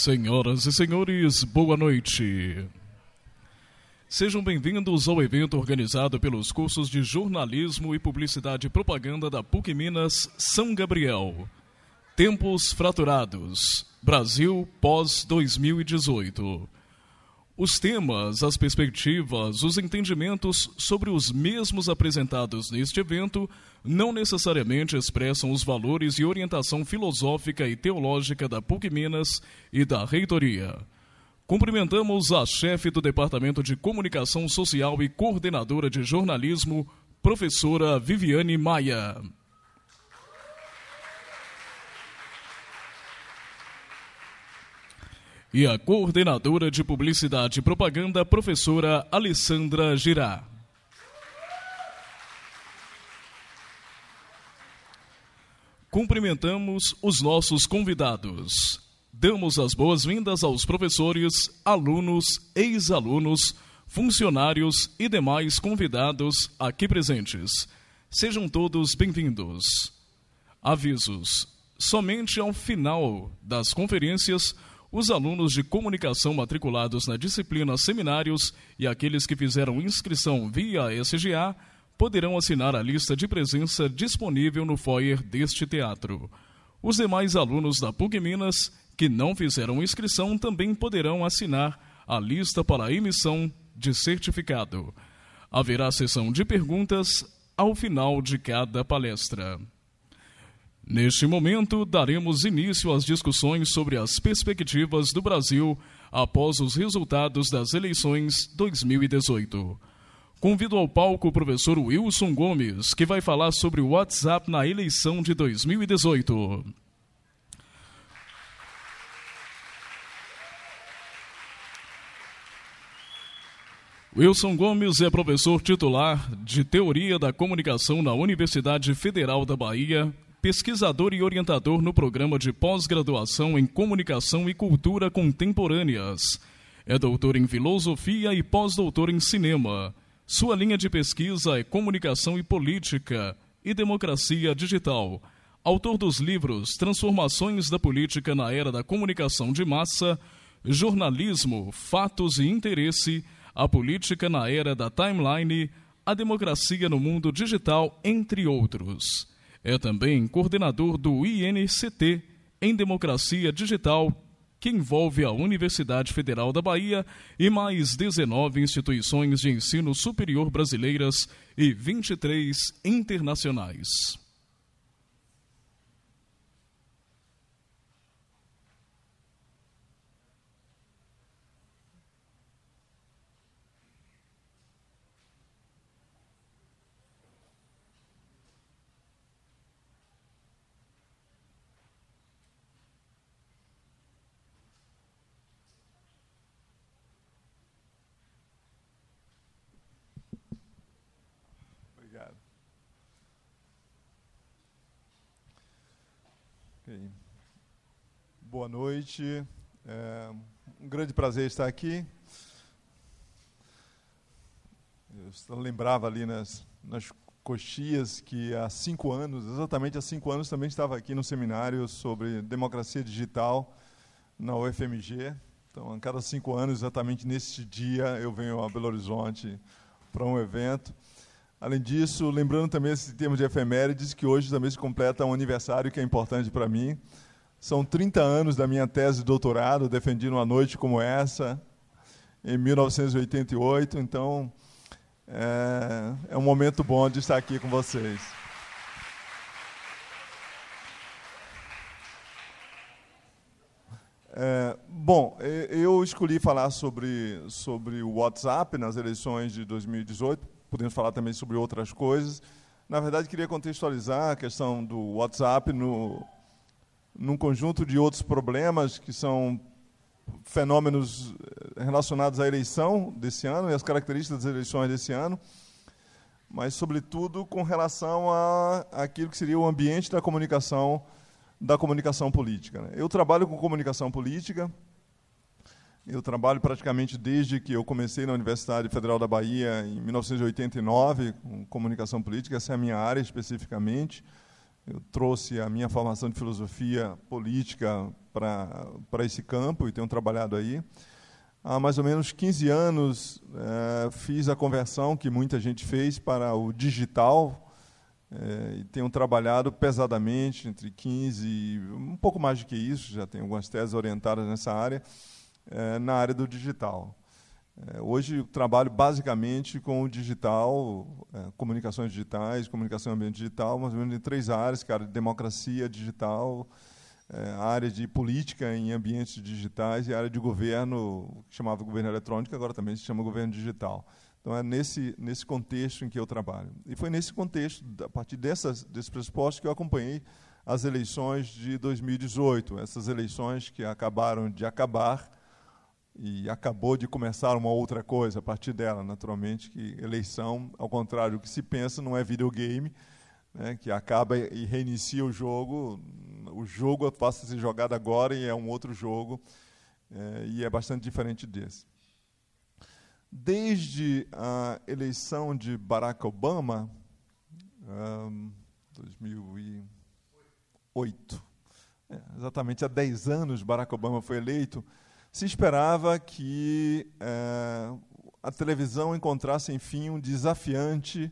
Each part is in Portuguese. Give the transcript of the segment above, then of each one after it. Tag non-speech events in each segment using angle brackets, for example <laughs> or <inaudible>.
Senhoras e senhores, boa noite. Sejam bem-vindos ao evento organizado pelos cursos de Jornalismo e Publicidade e Propaganda da PUC Minas São Gabriel. Tempos Fraturados Brasil pós-2018. Os temas, as perspectivas, os entendimentos sobre os mesmos apresentados neste evento não necessariamente expressam os valores e orientação filosófica e teológica da PUC Minas e da reitoria. Cumprimentamos a chefe do Departamento de Comunicação Social e coordenadora de jornalismo, professora Viviane Maia. E a coordenadora de Publicidade e Propaganda, professora Alessandra Girá. Cumprimentamos os nossos convidados. Damos as boas-vindas aos professores, alunos, ex-alunos, funcionários e demais convidados aqui presentes. Sejam todos bem-vindos. Avisos: somente ao final das conferências os alunos de comunicação matriculados na disciplina Seminários e aqueles que fizeram inscrição via SGA poderão assinar a lista de presença disponível no foyer deste teatro. Os demais alunos da PUC Minas que não fizeram inscrição também poderão assinar a lista para a emissão de certificado. Haverá sessão de perguntas ao final de cada palestra. Neste momento, daremos início às discussões sobre as perspectivas do Brasil após os resultados das eleições 2018. Convido ao palco o professor Wilson Gomes, que vai falar sobre o WhatsApp na eleição de 2018. Wilson Gomes é professor titular de Teoria da Comunicação na Universidade Federal da Bahia, pesquisador e orientador no programa de pós-graduação em Comunicação e Cultura Contemporâneas. É doutor em Filosofia e pós-doutor em Cinema. Sua linha de pesquisa é Comunicação e Política e Democracia Digital. Autor dos livros Transformações da Política na Era da Comunicação de Massa, Jornalismo, Fatos e Interesse, A Política na Era da Timeline, A Democracia no Mundo Digital, entre outros. É também coordenador do INCT em Democracia Digital, que envolve a Universidade Federal da Bahia e mais 19 instituições de ensino superior brasileiras e 23 internacionais. Boa noite. É um grande prazer estar aqui. Eu lembrava ali nas, nas coxias que há cinco anos, exatamente há cinco anos, também estava aqui no seminário sobre democracia digital na UFMG. Então, a cada cinco anos, exatamente nesse dia, eu venho a Belo Horizonte para um evento. Além disso, lembrando também esse termo de efemérides, que hoje também se completa um aniversário que é importante para mim. São 30 anos da minha tese de doutorado, defendi numa noite como essa, em 1988. Então, é, é um momento bom de estar aqui com vocês. É, bom, eu escolhi falar sobre, sobre o WhatsApp nas eleições de 2018, podemos falar também sobre outras coisas. Na verdade, queria contextualizar a questão do WhatsApp no, num conjunto de outros problemas que são fenômenos eh, relacionados à eleição desse ano e as características das eleições desse ano, mas, sobretudo, com relação a aquilo que seria o ambiente da comunicação da comunicação política. Né? Eu trabalho com comunicação política, eu trabalho praticamente desde que eu comecei na Universidade Federal da Bahia, em 1989, com comunicação política, essa é a minha área especificamente. Eu trouxe a minha formação de filosofia política para esse campo e tenho trabalhado aí. Há mais ou menos 15 anos é, fiz a conversão que muita gente fez para o digital é, e tenho trabalhado pesadamente entre 15 e um pouco mais do que isso, já tenho algumas teses orientadas nessa área, é, na área do digital. É, hoje trabalho basicamente com o digital, é, comunicações digitais, comunicação ambiente digital, mais ou menos em três áreas, que é democracia digital, área de política em ambientes digitais e área de governo, que chamava governo eletrônico, agora também se chama governo digital. Então é nesse, nesse contexto em que eu trabalho. E foi nesse contexto, a partir dessas, desses que eu acompanhei as eleições de 2018, essas eleições que acabaram de acabar, e acabou de começar uma outra coisa a partir dela, naturalmente, que eleição, ao contrário do que se pensa, não é videogame, né, que acaba e reinicia o jogo. O jogo passa a ser jogado agora e é um outro jogo, é, e é bastante diferente desse. Desde a eleição de Barack Obama, um, 2008, é, exatamente há 10 anos Barack Obama foi eleito, se esperava que é, a televisão encontrasse, enfim, um desafiante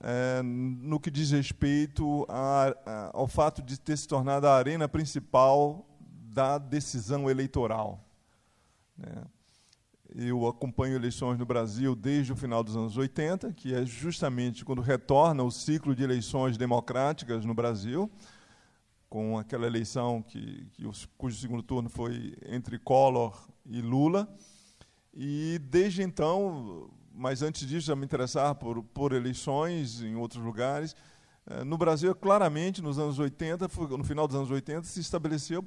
é, no que diz respeito a, a, ao fato de ter se tornado a arena principal da decisão eleitoral. Né? Eu acompanho eleições no Brasil desde o final dos anos 80, que é justamente quando retorna o ciclo de eleições democráticas no Brasil com aquela eleição que, que os, cujo segundo turno foi entre Collor e Lula. E desde então, mas antes disso já me interessava por, por eleições em outros lugares. Eh, no Brasil, claramente, nos anos 80, no final dos anos 80, se estabeleceu,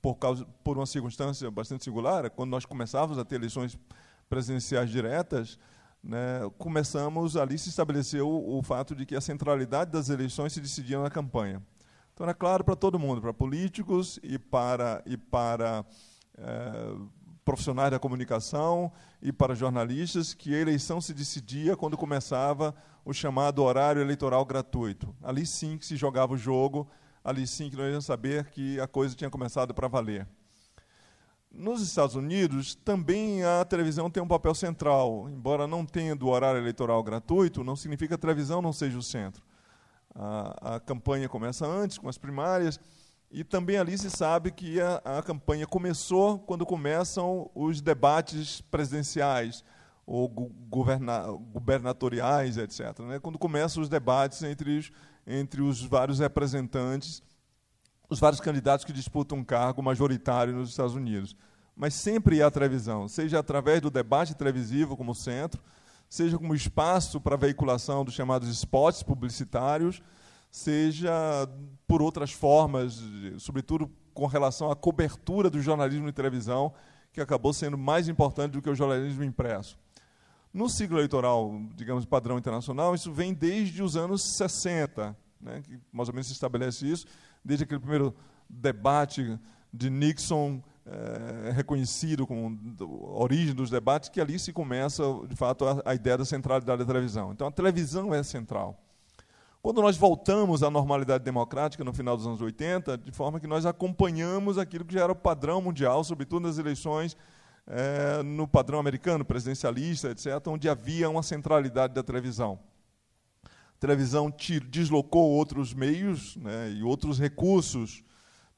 por, causa, por uma circunstância bastante singular, quando nós começávamos a ter eleições presidenciais diretas, né, começamos ali se estabeleceu o, o fato de que a centralidade das eleições se decidia na campanha. Então era claro para todo mundo, para políticos e para, e para é, profissionais da comunicação e para jornalistas, que a eleição se decidia quando começava o chamado horário eleitoral gratuito. Ali sim que se jogava o jogo, ali sim que nós íamos saber que a coisa tinha começado para valer. Nos Estados Unidos, também a televisão tem um papel central. Embora não tendo horário eleitoral gratuito, não significa que a televisão não seja o centro. A, a campanha começa antes, com as primárias, e também ali se sabe que a, a campanha começou quando começam os debates presidenciais ou governa, gubernatoriais, etc. Né? Quando começam os debates entre os, entre os vários representantes, os vários candidatos que disputam um cargo majoritário nos Estados Unidos. Mas sempre há televisão, seja através do debate televisivo como centro, seja como espaço para veiculação dos chamados spots publicitários, seja por outras formas, sobretudo com relação à cobertura do jornalismo de televisão, que acabou sendo mais importante do que o jornalismo impresso. No ciclo eleitoral, digamos, padrão internacional, isso vem desde os anos 60, né, que mais ou menos se estabelece isso, desde aquele primeiro debate de Nixon é, reconhecido como origem dos debates, que ali se começa, de fato, a, a ideia da centralidade da televisão. Então, a televisão é central. Quando nós voltamos à normalidade democrática no final dos anos 80, de forma que nós acompanhamos aquilo que já era o padrão mundial, sobretudo nas eleições é, no padrão americano, presidencialista, etc., onde havia uma centralidade da televisão. A televisão deslocou outros meios né, e outros recursos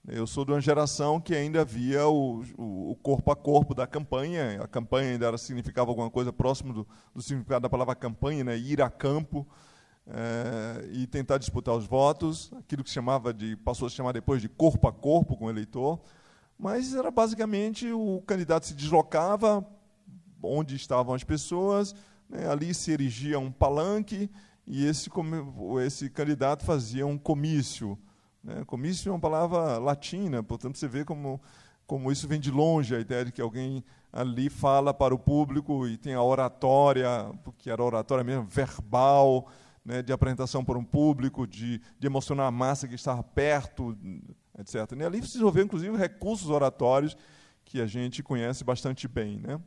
eu sou de uma geração que ainda via o, o, corpo a corpo da campanha. A campanha ainda era, significava alguma coisa próximo do, do significado da palavra campanha, né? ir a campo é, e tentar disputar os votos. Aquilo que chamava de passou a se chamar depois de corpo a corpo com o eleitor. Mas era basicamente o candidato se deslocava onde estavam as pessoas, né? ali se erigia um palanque e esse, esse candidato fazia um comício né? Comício é uma palavra latina, portanto você vê como, como isso vem de longe, a ideia de que alguém ali fala para o público e tem a oratória, que era oratória mesmo, verbal, né, de apresentação para um público, de, de emocionar a massa que estava perto, etc. E ali se desenvolveu, inclusive, recursos oratórios que a gente conhece bastante bem. Né?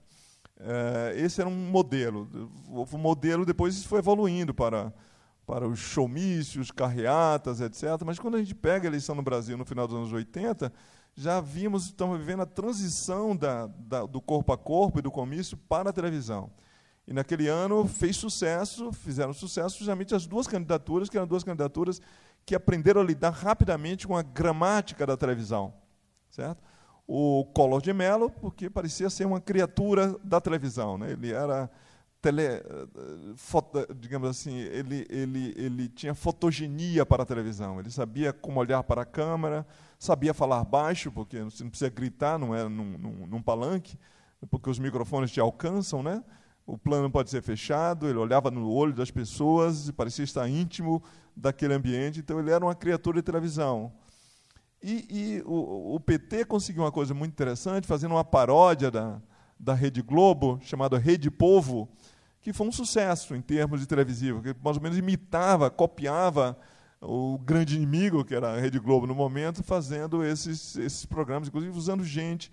É, esse era um modelo. O modelo depois foi evoluindo para para os showmícios, carreatas, etc. Mas quando a gente pega a eleição no Brasil no final dos anos 80, já vimos, estamos vivendo a transição da, da, do corpo a corpo e do comício para a televisão. E naquele ano fez sucesso, fizeram sucesso justamente as duas candidaturas, que eram duas candidaturas que aprenderam a lidar rapidamente com a gramática da televisão. Certo? O Collor de Mello, porque parecia ser uma criatura da televisão. Né? Ele era tele, foto, digamos assim, ele, ele, ele tinha fotogenia para a televisão. Ele sabia como olhar para a câmera, sabia falar baixo, porque você não precisa gritar, não é num, num, num palanque, porque os microfones te alcançam, né? O plano pode ser fechado, ele olhava no olho das pessoas parecia estar íntimo daquele ambiente, então ele era uma criatura de televisão. E, e o, o, PT conseguiu uma coisa muito interessante, fazendo uma paródia da, da Rede Globo, chamada Rede Povo, que foi um sucesso em termos de televisivo, que mais ou menos imitava, copiava o grande inimigo, que era a Rede Globo no momento, fazendo esses, esses programas, inclusive usando gente,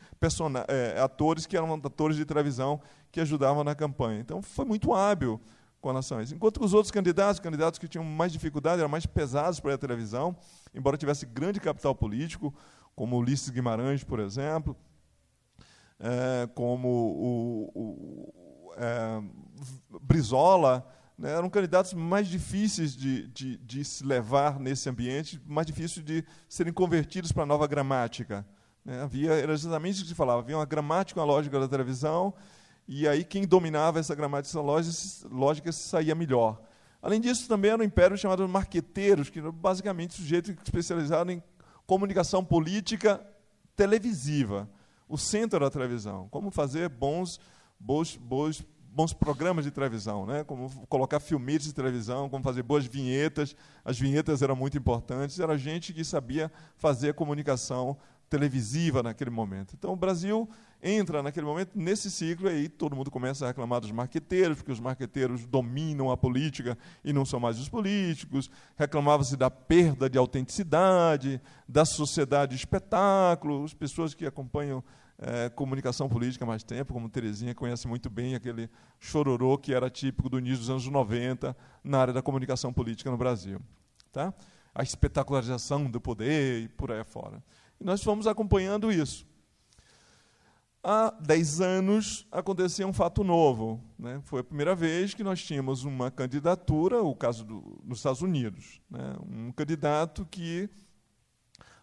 é, atores que eram atores de televisão que ajudavam na campanha. Então foi muito hábil com relação a isso. Enquanto os outros candidatos, candidatos que tinham mais dificuldade, eram mais pesados para a televisão, embora tivesse grande capital político, como Ulisses Guimarães, por exemplo, é, como o, o é, Brizola, né, eram candidatos mais difíceis de, de, de, se levar nesse ambiente, mais difíceis de serem convertidos para a nova gramática. Né, havia, era exatamente isso que se falava, havia uma gramática, uma lógica da televisão, e aí quem dominava essa gramática, essa lógica, lógica saía melhor. Além disso, também era um império chamado marqueteiros, que eram basicamente sujeitos especializados em comunicação política televisiva, o centro da televisão, como fazer bons bons, bons, bons programas de televisão, né? como colocar filmes de televisão, como fazer boas vinhetas. As vinhetas eram muito importantes. Era gente que sabia fazer comunicação televisiva naquele momento. Então, o Brasil entra naquele momento nesse ciclo e aí todo mundo começa a reclamar dos marqueteiros, porque os marqueteiros dominam a política e não são mais os políticos. Reclamava-se da perda de autenticidade, da sociedade de espetáculo, as pessoas que acompanham é, comunicação política há mais tempo, como Terezinha conhece muito bem aquele chororô que era típico do início dos anos 90 na área da comunicação política no Brasil. Tá? A espetacularização do poder e por aí fora. E nós fomos acompanhando isso. Há 10 anos acontecia um fato novo. Né? Foi a primeira vez que nós tínhamos uma candidatura, o caso do, nos Estados Unidos, né? um candidato que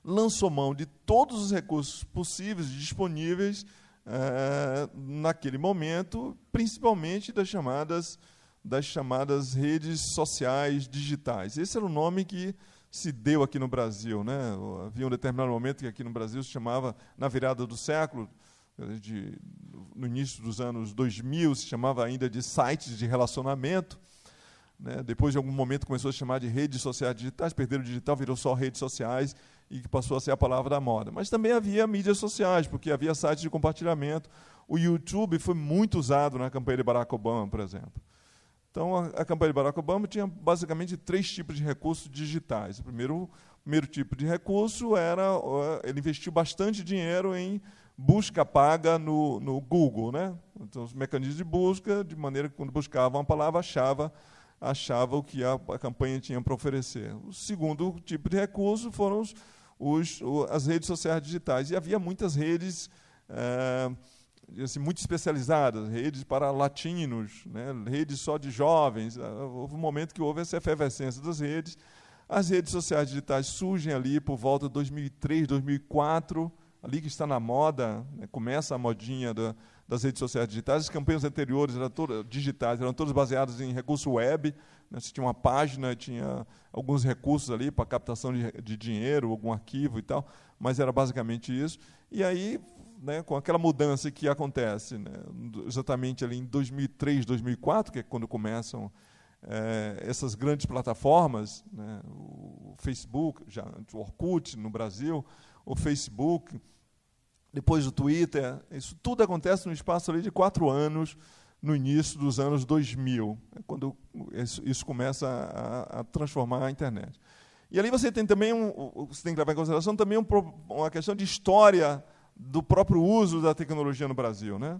lançou mão de todos os recursos possíveis e disponíveis é, naquele momento, principalmente das chamadas, das chamadas redes sociais digitais. Esse era o nome que se deu aqui no Brasil. Né? Havia um determinado momento que aqui no Brasil se chamava, na virada do século, de, no início dos anos 2000, se chamava ainda de sites de relacionamento. Né? Depois, de algum momento, começou a chamar de redes sociais digitais, perderam o digital, virou só redes sociais, e que passou a ser a palavra da moda. Mas também havia mídias sociais, porque havia sites de compartilhamento. O YouTube foi muito usado na campanha de Barack Obama, por exemplo. Então, a, a campanha de Barack Obama tinha basicamente três tipos de recursos digitais. O primeiro, primeiro tipo de recurso era ele investiu bastante dinheiro em busca paga no, no Google, né? Então, os mecanismos de busca, de maneira que quando buscava uma palavra achava achava o que a, a campanha tinha para oferecer. O segundo tipo de recurso foram os, os, as redes sociais digitais. E havia muitas redes é, assim, muito especializadas, redes para latinos, né, redes só de jovens. Ah, houve um momento que houve essa efervescência das redes. As redes sociais digitais surgem ali por volta de 2003, 2004, ali que está na moda, né, começa a modinha da, das redes sociais digitais. As campanhas anteriores eram todas digitais, eram todas baseadas em recurso web, né? Você tinha uma página, tinha alguns recursos ali para captação de, de dinheiro, algum arquivo e tal, mas era basicamente isso. E aí, né, com aquela mudança que acontece, né, exatamente ali em 2003, 2004, que é quando começam é, essas grandes plataformas, né, o Facebook, já, o Orkut no Brasil, o Facebook, depois o Twitter, isso tudo acontece no espaço ali de quatro anos, no início dos anos 2000, é quando isso, começa a, a, transformar a internet. E ali você tem também um, você tem que levar em consideração também um, uma questão de história do próprio uso da tecnologia no Brasil, né?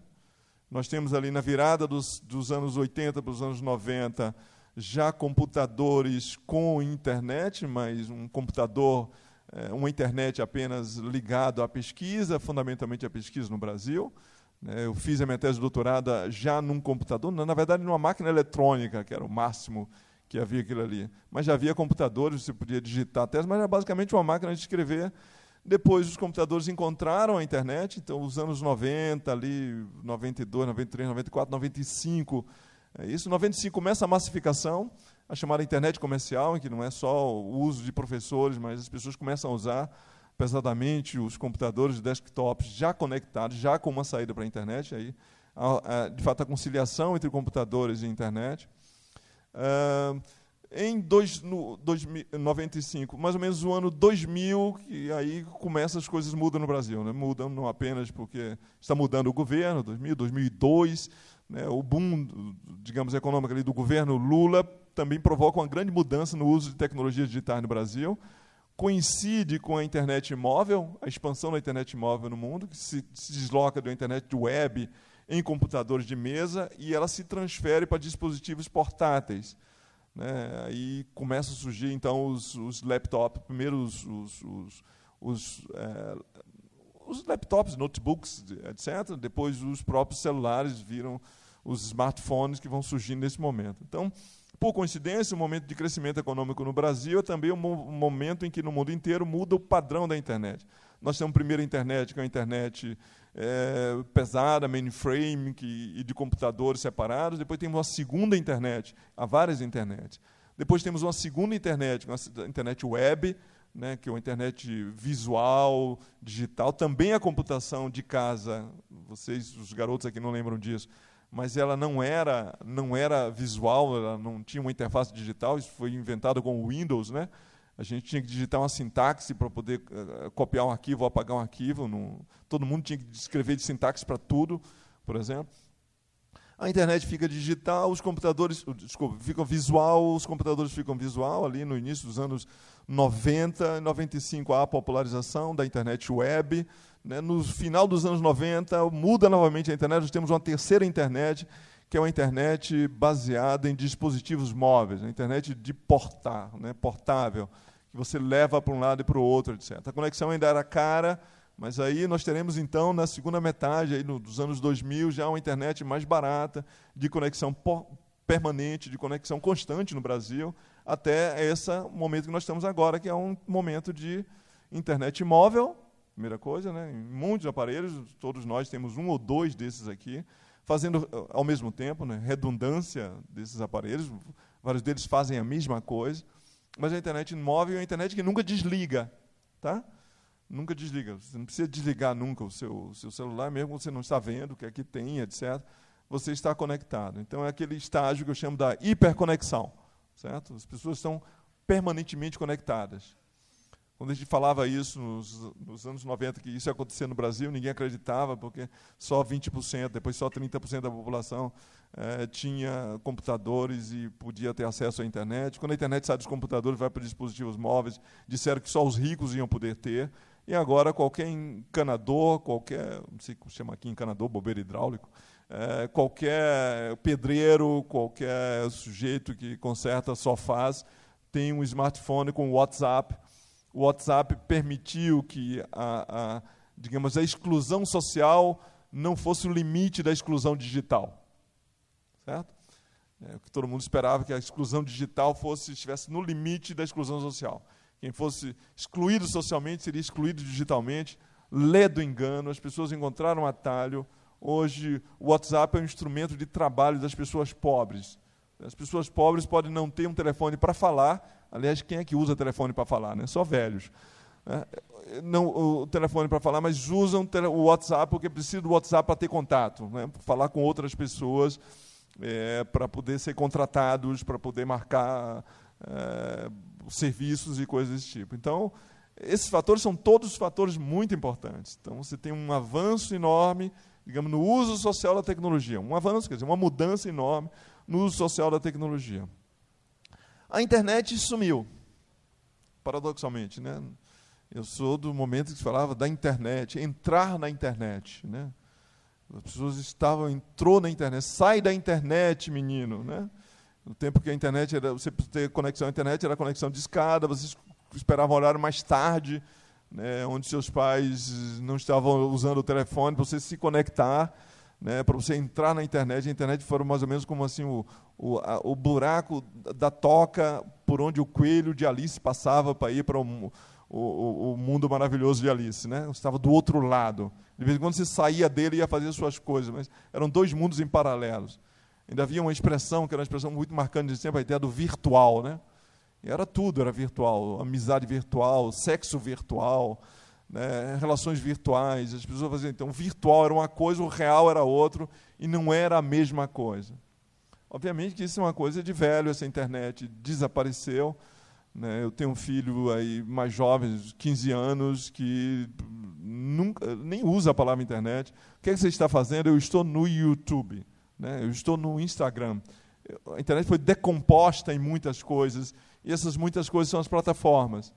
Nós temos ali na virada dos, dos anos 80 para os anos 90 já computadores com internet, mas um computador é, uma internet apenas ligada à pesquisa, fundamentalmente à pesquisa no Brasil. Né? Eu fiz a minha tese de doutorado já num computador, na verdade numa máquina eletrônica, que era o máximo que havia aquilo ali. Mas já havia computadores, você podia digitar a tese, mas era basicamente uma máquina de escrever. Depois os computadores encontraram a internet, então os anos 90, ali, 92, 93, 94, 95, é isso. 95 começa a massificação, a chamada internet comercial, em que não é só o uso de professores, mas as pessoas começam a usar pesadamente os computadores, desktops já conectados, já com uma saída para a internet. Aí, de fato, a conciliação entre computadores e internet. Uh, em dois, no, 95, mais ou menos o ano 2000, que aí começa as coisas mudam no Brasil. Né? Mudam não apenas porque está mudando o governo, 2000, 2002, né? o boom, digamos, econômico ali do governo Lula também provoca uma grande mudança no uso de tecnologias digitais no Brasil. Coincide com a internet móvel, a expansão da internet móvel no mundo, que se, se desloca da internet web em computadores de mesa e ela se transfere para dispositivos portáteis. Né? Aí começam a surgir então os, os laptops, primeiro os, os, os, os, é, os laptops, notebooks, etc. Depois os próprios celulares viram os smartphones que vão surgindo nesse momento. Então, por coincidência, o momento de crescimento econômico no Brasil é também um momento em que no mundo inteiro muda o padrão da internet. Nós temos a primeira internet, que é a internet é, pesada, mainframe que, e de computadores separados. Depois temos uma segunda internet, há várias internets. Depois temos uma segunda internet, uma internet web, né, que é uma internet visual, digital, também a computação de casa. Vocês, os garotos aqui não lembram disso, mas ela não era não era visual, ela não tinha uma interface digital. Isso foi inventado com o Windows, né? A gente tinha que digitar uma sintaxe para poder uh, copiar um arquivo apagar um arquivo. Todo mundo tinha que escrever de sintaxe para tudo, por exemplo. A internet fica digital, os computadores, desculpa, ficam visual, os computadores ficam visual ali no início dos anos 90, 95 há a popularização da internet web. Né? No final dos anos 90 muda novamente a internet, nós temos uma terceira internet, que é uma internet baseada em dispositivos móveis, a internet de portar, né? portável que você leva para um lado e para o outro, etc. A conexão ainda era cara, mas aí nós teremos então na segunda metade aí dos anos 2000 já uma internet mais barata, de conexão permanente, de conexão constante no Brasil, até esse momento que nós estamos agora, que é um momento de internet móvel, primeira coisa, né? em muitos aparelhos, todos nós temos um ou dois desses aqui, fazendo ao mesmo tempo, né? redundância desses aparelhos, vários deles fazem a mesma coisa. Mas a internet móvel é uma internet que nunca desliga. Tá? Nunca desliga. Você não precisa desligar nunca o seu, seu celular, mesmo você não está vendo o que aqui tem, etc. Você está conectado. Então é aquele estágio que eu chamo da hiperconexão. Certo? As pessoas estão permanentemente conectadas. Quando a gente falava isso nos, nos, anos 90, que isso ia acontecer no Brasil, ninguém acreditava, porque só 20%, depois só 30% da população eh, tinha computadores e podia ter acesso à internet. Quando a internet sai dos computadores, vai para dispositivos móveis, disseram que só os ricos iam poder ter. E agora qualquer encanador, qualquer, não sei como chama aqui, encanador, bobeiro hidráulico, eh, qualquer pedreiro, qualquer sujeito que conserta sofás, tem um smartphone com WhatsApp o WhatsApp permitiu que a, a, digamos, a exclusão social não fosse o limite da exclusão digital. Certo? É, que todo mundo esperava que a exclusão digital fosse estivesse no limite da exclusão social. Quem fosse excluído socialmente seria excluído digitalmente. Lê do engano, as pessoas encontraram um atalho. Hoje, o WhatsApp é um instrumento de trabalho das pessoas pobres. As pessoas pobres podem não ter um telefone para falar, Aliás, quem é que usa telefone para falar? Né? Só velhos. É, não o telefone para falar, mas usam o WhatsApp porque precisam do WhatsApp para ter contato, né? falar com outras pessoas, é, para poder ser contratados, para poder marcar é, serviços e coisas desse tipo. Então, esses fatores são todos fatores muito importantes. Então, você tem um avanço enorme, digamos, no uso social da tecnologia. Um avanço, quer dizer, uma mudança enorme no uso social da tecnologia. A internet sumiu, paradoxalmente. Né? Eu sou do momento que se falava da internet, entrar na internet. Né? As pessoas estavam, entrou na internet, sai da internet, menino. Né? No tempo que a internet era, você ter conexão à internet era conexão de escada, você esperavam o horário mais tarde, né, onde seus pais não estavam usando o telefone, para você se conectar, né, para você entrar na internet. A internet foi mais ou menos como assim o, o, a, o buraco da toca por onde o coelho de Alice passava para ir para o, o, o, mundo maravilhoso de Alice. Né? Você estava do outro lado. De vez em quando você saía dele e ia fazer suas coisas, mas eram dois mundos em paralelos. Ainda havia uma expressão, que era uma expressão muito marcante de sempre, a ideia do virtual. Né? E era tudo, era virtual. Amizade virtual, sexo virtual, né? relações virtuais. As pessoas faziam, então, virtual era uma coisa, o real era outro, e não era a mesma coisa. Obviamente que isso é uma coisa de velho, essa internet desapareceu. Né? Eu tenho um filho aí mais jovem, 15 anos, que nunca, nem usa a palavra internet. O que, é que você está fazendo? Eu estou no YouTube, né? eu estou no Instagram. A internet foi decomposta em muitas coisas, e essas muitas coisas são as plataformas.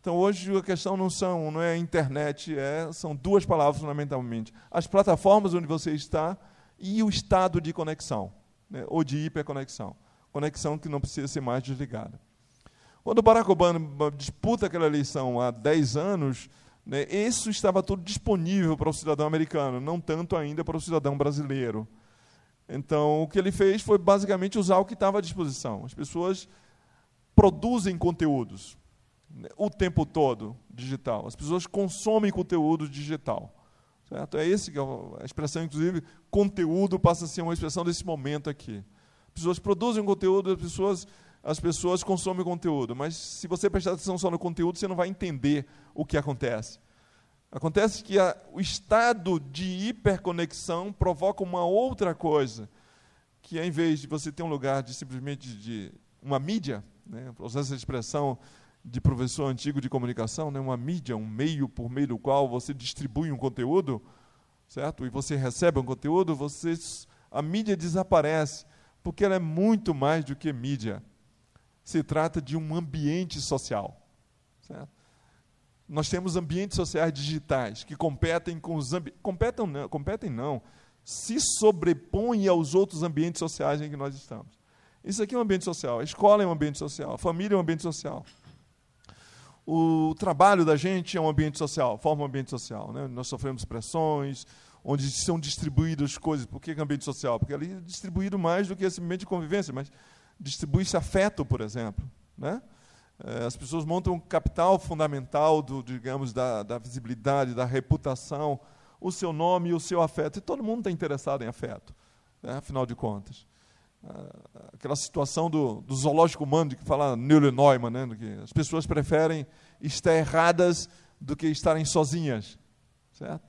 Então hoje a questão não são, não é a internet, é, são duas palavras fundamentalmente. As plataformas onde você está e o estado de conexão, né, ou de hiperconexão. Conexão que não precisa ser mais desligada. Quando Barack Obama disputa aquela eleição há 10 anos, né, isso estava tudo disponível para o cidadão americano, não tanto ainda para o cidadão brasileiro. Então, o que ele fez foi basicamente usar o que estava à disposição. As pessoas produzem conteúdos o tempo todo digital. As pessoas consomem conteúdo digital. Certo? É esse que é a expressão, inclusive, conteúdo passa a ser uma expressão desse momento aqui. As pessoas produzem conteúdo, as pessoas as pessoas consomem conteúdo, mas se você prestar atenção só no conteúdo, você não vai entender o que acontece. Acontece que a, o estado de hiperconexão provoca uma outra coisa, que é, em vez de você ter um lugar de simplesmente de uma mídia, né, usar essa expressão de professor antigo de comunicação, né, uma mídia, um meio por meio do qual você distribui um conteúdo, certo? E você recebe um conteúdo, você, a mídia desaparece, porque ela é muito mais do que mídia se trata de um ambiente social. Certo? Nós temos ambientes sociais digitais que competem com os ambientes. Competem não, competem não, se sobrepõem aos outros ambientes sociais em que nós estamos. Isso aqui é um ambiente social, a escola é um ambiente social, a família é um ambiente social. O trabalho da gente é um ambiente social, forma um ambiente social. Né? Nós sofremos pressões, onde são distribuídas coisas. Por que, é ambiente social? Porque ali é distribuído mais do que esse ambiente de convivência, mas distribui-se afeto, por exemplo. Né? É, as pessoas montam um capital fundamental do, digamos, da, da visibilidade, da reputação, o seu nome e o seu afeto. E todo mundo está interessado em afeto, né? afinal de contas. É, aquela situação do, do zoológico humano, de que fala Neuler Neumann, né? que as pessoas preferem estar erradas do que estarem sozinhas. Certo?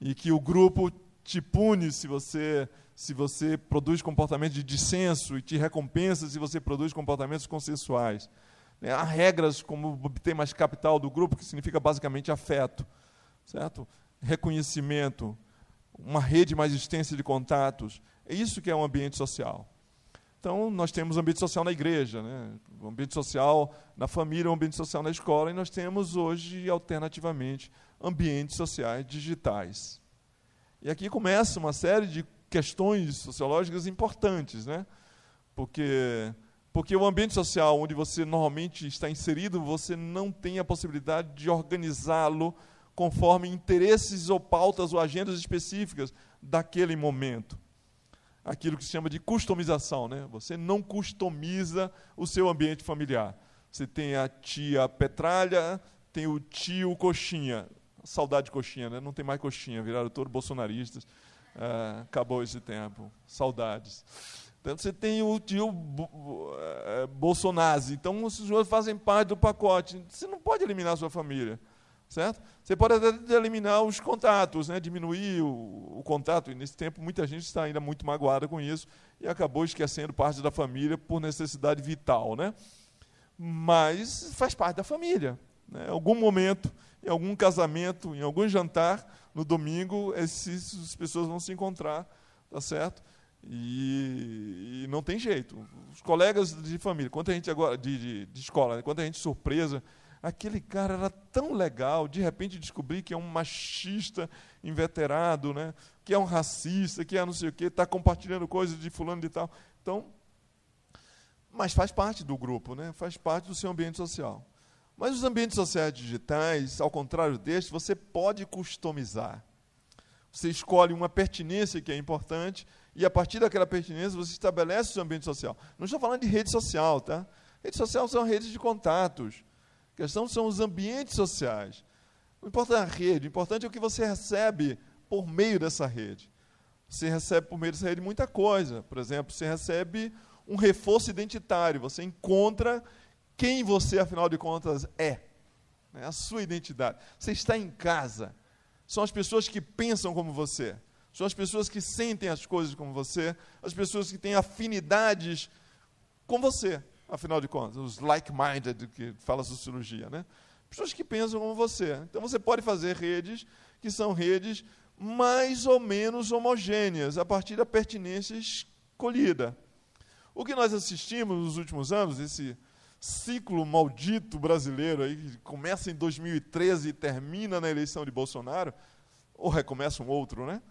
E que o grupo te pune se você se você produz comportamentos de dissenso e te recompensa se você produz comportamentos consensuais. Né, há regras como obter mais capital do grupo, que significa basicamente afeto, certo? reconhecimento, uma rede mais extensa de contatos. É isso que é um ambiente social. Então, nós temos um ambiente social na igreja, né? um ambiente social na família, um ambiente social na escola, e nós temos hoje, alternativamente, ambientes sociais digitais. E aqui começa uma série de questões sociológicas importantes, né? Porque porque o ambiente social onde você normalmente está inserido, você não tem a possibilidade de organizá-lo conforme interesses ou pautas ou agendas específicas daquele momento. Aquilo que se chama de customização, né? Você não customiza o seu ambiente familiar. Você tem a tia Petralha, tem o tio Coxinha. Saudade de Coxinha, né? Não tem mais Coxinha, viraram todos bolsonaristas. Ah, acabou esse tempo. Saudades. Então você tem o tio é, Bolsonaro. Então os senhores fazem parte do pacote. Você não pode eliminar a sua família. Certo? Você pode até eliminar os contatos, né? diminuir o, o, contato. E nesse tempo muita gente está ainda muito magoada com isso e acabou esquecendo parte da família por necessidade vital. Né? Mas faz parte da família. Né? Em algum momento, em algum casamento, em algum jantar, no domingo, essas pessoas vão se encontrar, tá certo? E, e não tem jeito. Os colegas de família, quanta gente agora, de, de, de escola, né? quanta gente surpresa, aquele cara era tão legal, de repente descobrir que é um machista inveterado, né? que é um racista, que é não sei o quê, está compartilhando coisas de fulano de tal. Então, mas faz parte do grupo, né? faz parte do seu ambiente social. Mas os ambientes sociais digitais, ao contrário deste, você pode customizar. Você escolhe uma pertinência que é importante e a partir daquela pertinência você estabelece o seu ambiente social. Não estou falando de rede social, tá? Rede social são redes de contatos. A questão são os ambientes sociais. Não importa a rede, o importante é o que você recebe por meio dessa rede. Você recebe por meio dessa rede muita coisa. Por exemplo, você recebe um reforço identitário. Você encontra quem você, afinal de contas, é. Né? A sua identidade. Você está em casa são as pessoas que pensam como você, são as pessoas que sentem as coisas como você, as pessoas que têm afinidades com você, afinal de contas, os like-minded, que fala sociologia, né? Pessoas que pensam como você. Então você pode fazer redes que são redes mais ou menos homogêneas, a partir da pertinência escolhida. O que nós assistimos nos últimos anos, esse ciclo maldito brasileiro aí, que começa em 2013 e termina na eleição de Bolsonaro, ou recomeça um outro, né?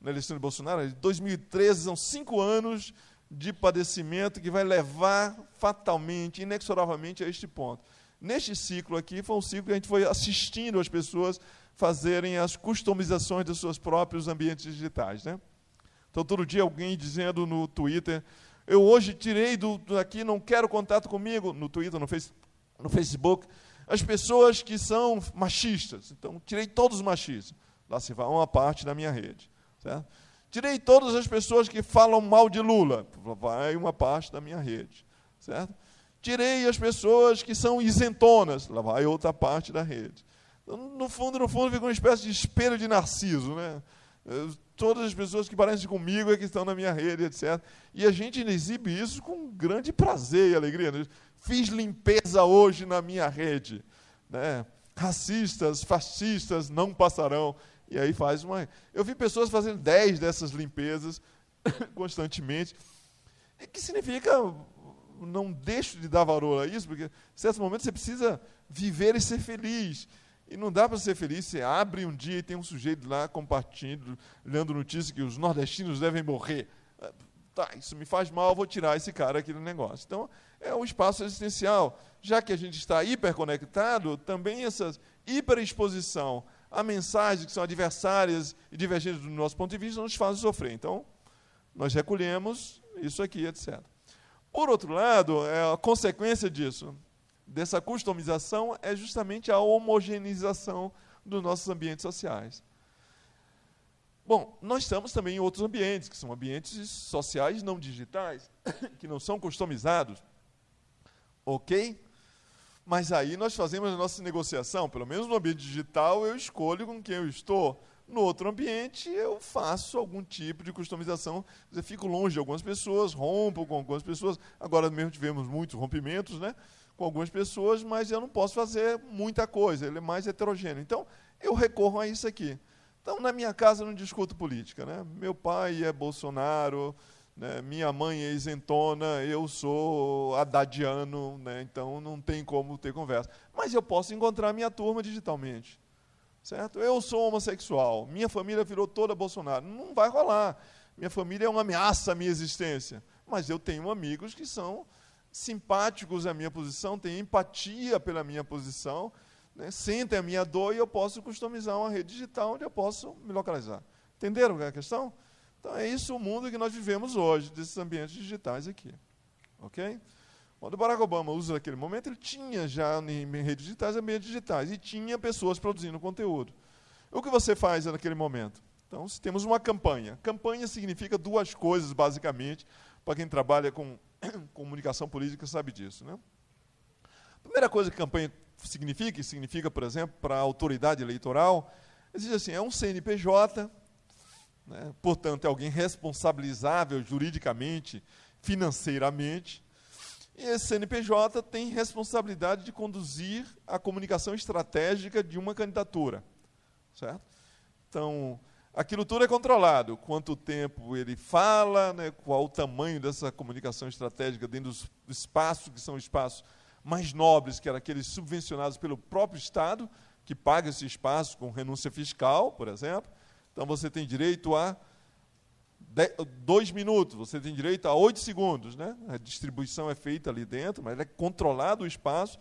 Na eleição de Bolsonaro, 2013 são cinco anos de padecimento que vai levar fatalmente, inexoravelmente a este ponto. Neste ciclo aqui, foi um ciclo que a gente foi assistindo as pessoas fazerem as customizações dos seus próprios ambientes digitais. Né? Então, todo dia alguém dizendo no Twitter, eu hoje tirei do, daqui, não quero contato comigo, no Twitter, no, face, no Facebook, as pessoas que são machistas. Então, tirei todos os machistas. Lá se vai uma parte da minha rede. Certo? Tirei todas as pessoas que falam mal de Lula. Vai uma parte da minha rede. Certo? Tirei as pessoas que são isentonas. Lá vai outra parte da rede. Então, no fundo, no fundo, fica uma espécie de espelho de Narciso. Né? todas as pessoas que parecem comigo é que estão na minha rede, etc. E a gente exibe isso com grande prazer e alegria. Né? Fiz limpeza hoje na minha rede. Né? Racistas, fascistas não passarão. E aí faz uma. Eu vi pessoas fazendo 10 dessas limpezas <coughs> constantemente. O que significa não deixo de dar valor a isso, porque em certos momentos você precisa viver e ser feliz. E não dá para ser feliz, você abre um dia e tem um sujeito lá compartilhando, lendo notícia que os nordestinos devem morrer. Tá, isso me faz mal, vou tirar esse cara aqui do negócio. Então, é um espaço existencial. Já que a gente está hiperconectado, também essa hiperexposição a mensagens que são adversárias e divergentes do nosso ponto de vista nos fazem sofrer. Então, nós recolhemos isso aqui, etc. Por outro lado, é a consequência disso dessa customização é justamente a homogeneização dos nossos ambientes sociais. Bom, nós estamos também em outros ambientes, que são ambientes sociais não digitais, <coughs> que não são customizados. Ok? Mas aí nós fazemos a nossa negociação, pelo menos no ambiente digital eu escolho com quem eu estou. No outro ambiente eu faço algum tipo de customização, eu fico longe de algumas pessoas, rompo com algumas pessoas. Agora mesmo tivemos muitos rompimentos, né? com algumas pessoas, mas eu não posso fazer muita coisa, ele é mais heterogêneo. Então, eu recorro a isso aqui. Então, na minha casa, eu não discuto política. Né? Meu pai é Bolsonaro, né? minha mãe é isentona, eu sou adadiano, né? então não tem como ter conversa. Mas eu posso encontrar minha turma digitalmente. Certo? Eu sou homossexual, minha família virou toda Bolsonaro. Não vai rolar. Minha família é uma ameaça à minha existência. Mas eu tenho amigos que são simpáticos à minha posição, têm empatia pela minha posição, né? sentem a minha dor e eu posso customizar uma rede digital onde eu posso me localizar. Entenderam a questão? Então é isso o mundo que nós vivemos hoje, desses ambientes digitais aqui. Ok? Quando Barack Obama usa naquele momento, ele tinha já em redes digitais ambientes digitais e tinha pessoas produzindo conteúdo. O que você faz naquele momento? Então, se temos uma campanha. Campanha significa duas coisas, basicamente, para quem trabalha com <coughs> comunicação política sabe disso. Né? A primeira coisa que campanha significa, e significa, por exemplo, para a autoridade eleitoral, existe assim, é um CNPJ, né? portanto, é alguém responsabilizável juridicamente, financeiramente, e esse CNPJ tem responsabilidade de conduzir a comunicação estratégica de uma candidatura. Certo? Então, Aquilo tudo é controlado. Quanto tempo ele fala, né, qual o tamanho dessa comunicação estratégica dentro dos espaços, que são espaços mais nobres, que eram aqueles subvencionados pelo próprio Estado, que paga esse espaço com renúncia fiscal, por exemplo. Então você tem direito a dois minutos, você tem direito a oito segundos. Né? A distribuição é feita ali dentro, mas é controlado o espaço.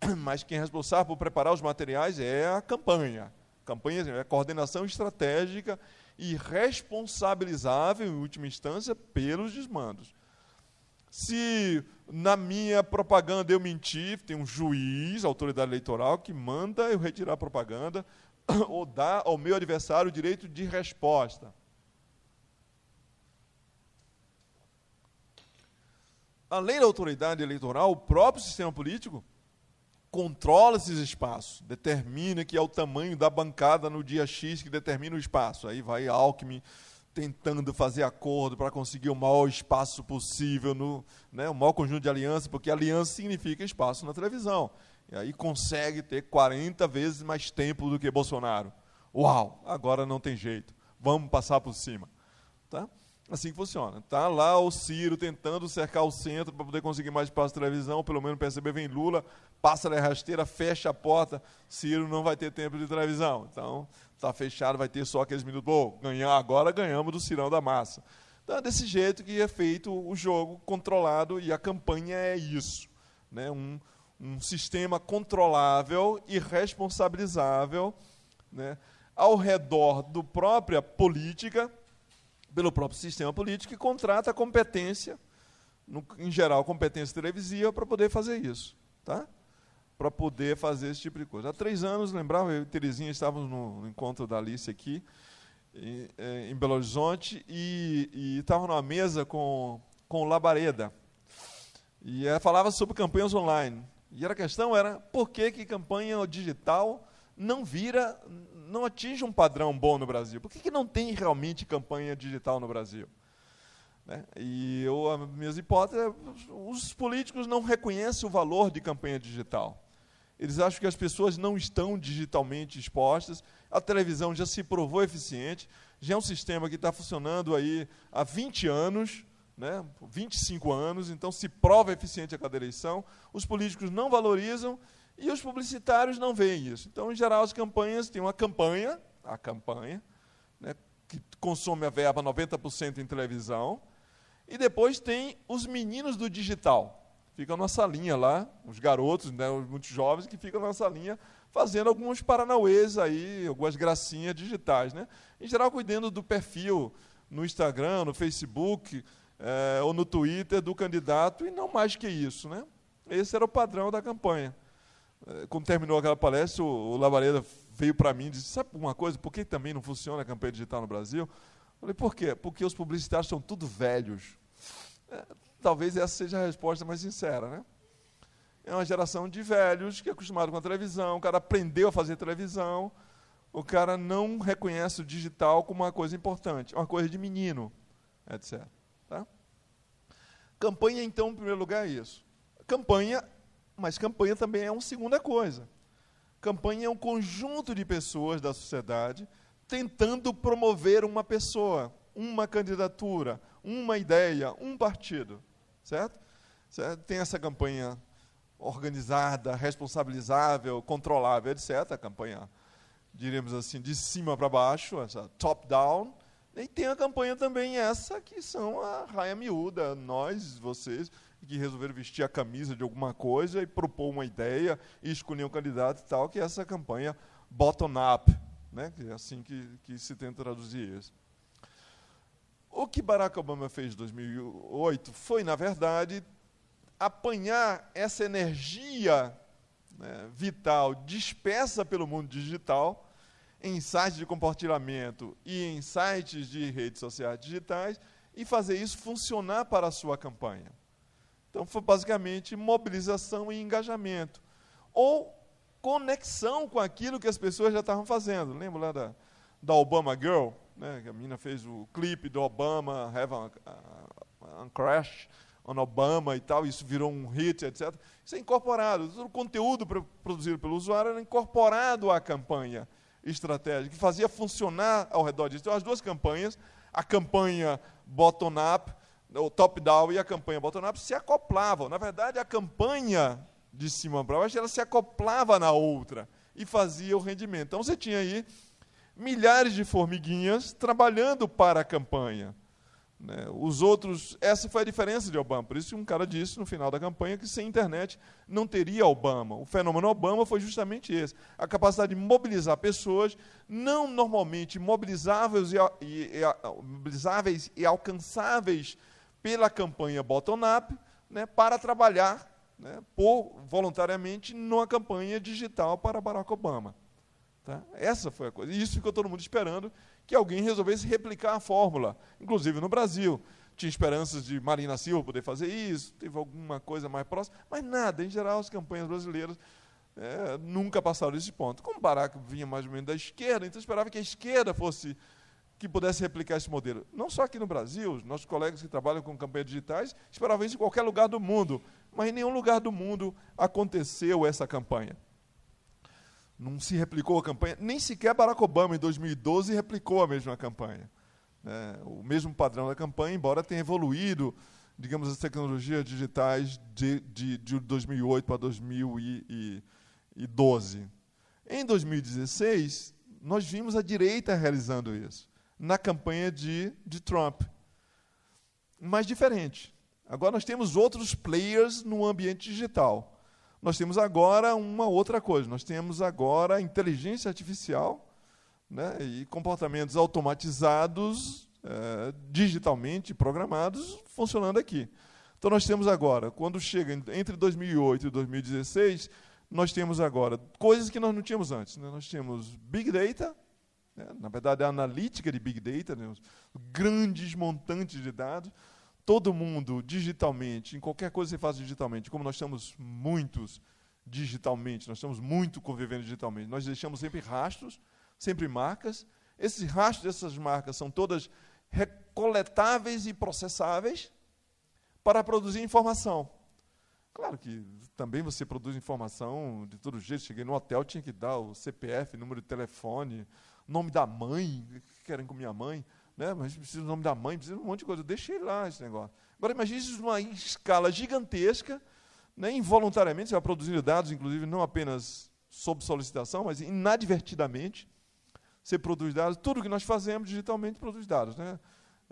<clears throat> mas quem é responsável por preparar os materiais é a campanha. Campanha é a coordenação estratégica e responsabilizável, em última instância, pelos desmandos. Se na minha propaganda eu mentir, tem um juiz, autoridade eleitoral, que manda eu retirar a propaganda <coughs> ou dar ao meu adversário o direito de resposta. Além da autoridade eleitoral, o próprio sistema político controla esses espaços, determina que é o tamanho da bancada no dia X que determina o espaço. Aí vai Alckmin tentando fazer acordo para conseguir o maior espaço possível, no, né, o maior conjunto de alianças, porque aliança significa espaço na televisão. E aí consegue ter 40 vezes mais tempo do que Bolsonaro. Uau, agora não tem jeito. Vamos passar por cima. Tá? Assim que funciona. Tá lá o Ciro tentando cercar o centro para poder conseguir mais espaço de televisão, pelo menos perceber vem Lula, passa a rasteira, fecha a porta, Ciro não vai ter tempo de televisão. Então, está fechado, vai ter só aqueles minutos. Bom, ganhar, agora ganhamos do Cirão da Massa. Então, é desse jeito que é feito o jogo controlado e a campanha é isso. Né? Um, um sistema controlável e responsabilizável né? ao redor do própria política, pelo próprio sistema político, que contrata competência, no, em geral competência televisiva, para poder fazer isso. Tá? para poder fazer esse tipo de coisa. Há três anos, lembrava, eu e Terezinha estávamos no encontro da Alice aqui, em, é, em Belo Horizonte, e, e estava numa mesa com, com o Labareda. E ela falava sobre campanhas online. E a questão era por que, que campanha digital não vira, não atinge um padrão bom no Brasil? Por que, que não tem realmente campanha digital no Brasil? Né? E eu, as minhas hipóteses, os políticos não reconhecem o valor de campanha digital. Eles acham que as pessoas não estão digitalmente expostas. A televisão já se provou eficiente, já é um sistema que está funcionando aí há 20 anos, né, 25 anos, então se prova eficiente a cada eleição. Os políticos não valorizam e os publicitários não veem isso. Então, em geral, as campanhas têm uma campanha, a campanha, né, que consome a verba 90% em televisão, e depois tem os meninos do digital ficam na salinha lá, os garotos, né, muitos jovens que ficam na salinha fazendo alguns paranauês aí, algumas gracinhas digitais, né? Em geral cuidando do perfil no Instagram, no Facebook é, ou no Twitter do candidato e não mais que isso, né? Esse era o padrão da campanha. É, quando terminou aquela palestra, o, o Labareda veio para mim e disse: Sabe uma coisa? Por que também não funciona a campanha digital no Brasil? Eu falei: Por quê? Porque os publicitários são tudo velhos. É, talvez essa seja a resposta mais sincera, né? É uma geração de velhos que é acostumado com a televisão, o cara aprendeu a fazer televisão, o cara não reconhece o digital como uma coisa importante, uma coisa de menino, etc. Campanha, então, em primeiro lugar, é isso. Campanha, mas campanha também é uma segunda coisa. Campanha é um conjunto de pessoas da sociedade tentando promover uma pessoa, uma candidatura, uma ideia, um partido certo? certo? Tem essa campanha organizada, responsabilizável, controlável, etc. A campanha, diríamos assim, de cima para baixo, essa top-down. E tem a campanha também essa que são a raia miúda, nós, vocês, que resolveram vestir a camisa de alguma coisa e propor uma ideia e escolher um candidato e tal, que é essa campanha bottom-up, né? que é assim que, que se tenta traduzir isso. O que Barack Obama fez em 2008 foi, na verdade, apanhar essa energia né, vital dispersa pelo mundo digital em sites de compartilhamento e em sites de redes sociais digitais e fazer isso funcionar para a sua campanha. Então, foi basicamente mobilização e engajamento. Ou conexão com aquilo que as pessoas já estavam fazendo. Lembra lá da, da Obama Girl? né, a menina fez o clipe do Obama, Have a, Crash on Obama e tal, isso virou um hit, etc. Isso é incorporado, todo o conteúdo produzido pelo usuário era incorporado à campanha estratégica, que fazia funcionar ao redor disso. Então, as duas campanhas, a campanha bottom-up, o top-down e a campanha bottom-up, se acoplavam. Na verdade, a campanha de cima para baixo, ela se acoplava na outra e fazia o rendimento. Então, você tinha aí milhares de formiguinhas trabalhando para a campanha. Né? Os outros, essa foi a diferença de Obama. Por isso, um cara disse no final da campanha que sem internet não teria Obama. O fenômeno Obama foi justamente esse: a capacidade de mobilizar pessoas, não normalmente mobilizáveis e, e, e, mobilizáveis e alcançáveis pela campanha bottom-up, né, para trabalhar né, por, voluntariamente numa campanha digital para Barack Obama. Tá? Essa foi a coisa. E isso ficou todo mundo esperando que alguém resolvesse replicar a fórmula, inclusive no Brasil. Tinha esperanças de Marina Silva poder fazer isso, teve alguma coisa mais próxima, mas nada. Em geral, as campanhas brasileiras é, nunca passaram desse ponto. Como Barack vinha mais ou menos da esquerda, então esperava que a esquerda fosse que pudesse replicar esse modelo. Não só aqui no Brasil, nossos colegas que trabalham com campanhas digitais esperavam isso em qualquer lugar do mundo, mas em nenhum lugar do mundo aconteceu essa campanha não se replicou a campanha, nem sequer Barack Obama, em 2012, replicou a mesma campanha. É, o mesmo padrão da campanha, embora tenha evoluído, digamos, as tecnologias digitais de, de, de 2008 para 2012. Em 2016, nós vimos a direita realizando isso, na campanha de, de Trump. Mas diferente. Agora nós temos outros players no ambiente digital nós temos agora uma outra coisa. Nós temos agora inteligência artificial né, e comportamentos automatizados, é, digitalmente programados, funcionando aqui. Então, nós temos agora, quando chega entre 2008 e 2016, nós temos agora coisas que nós não tínhamos antes. Né? Nós temos Big Data, né? na verdade, a analítica de Big Data, né? grandes montantes de dados todo mundo digitalmente, em qualquer coisa que você faz digitalmente, como nós estamos muitos digitalmente, nós estamos muito convivendo digitalmente, nós deixamos sempre rastros, sempre marcas. Esses rastros dessas marcas são todas recoletáveis e processáveis para produzir informação. Claro que também você produz informação de todo jeito. Cheguei no hotel, tinha que dar o CPF, número de telefone, nome da mãe, que querem com minha mãe né? mas precisa do nome da mãe, precisa de um monte de coisa. Eu deixei lá esse negócio. Agora, imagine isso numa escala gigantesca, né? involuntariamente, você vai produzindo dados, inclusive não apenas sob solicitação, mas inadvertidamente. Você produz dados, tudo que nós fazemos digitalmente produz dados. Né?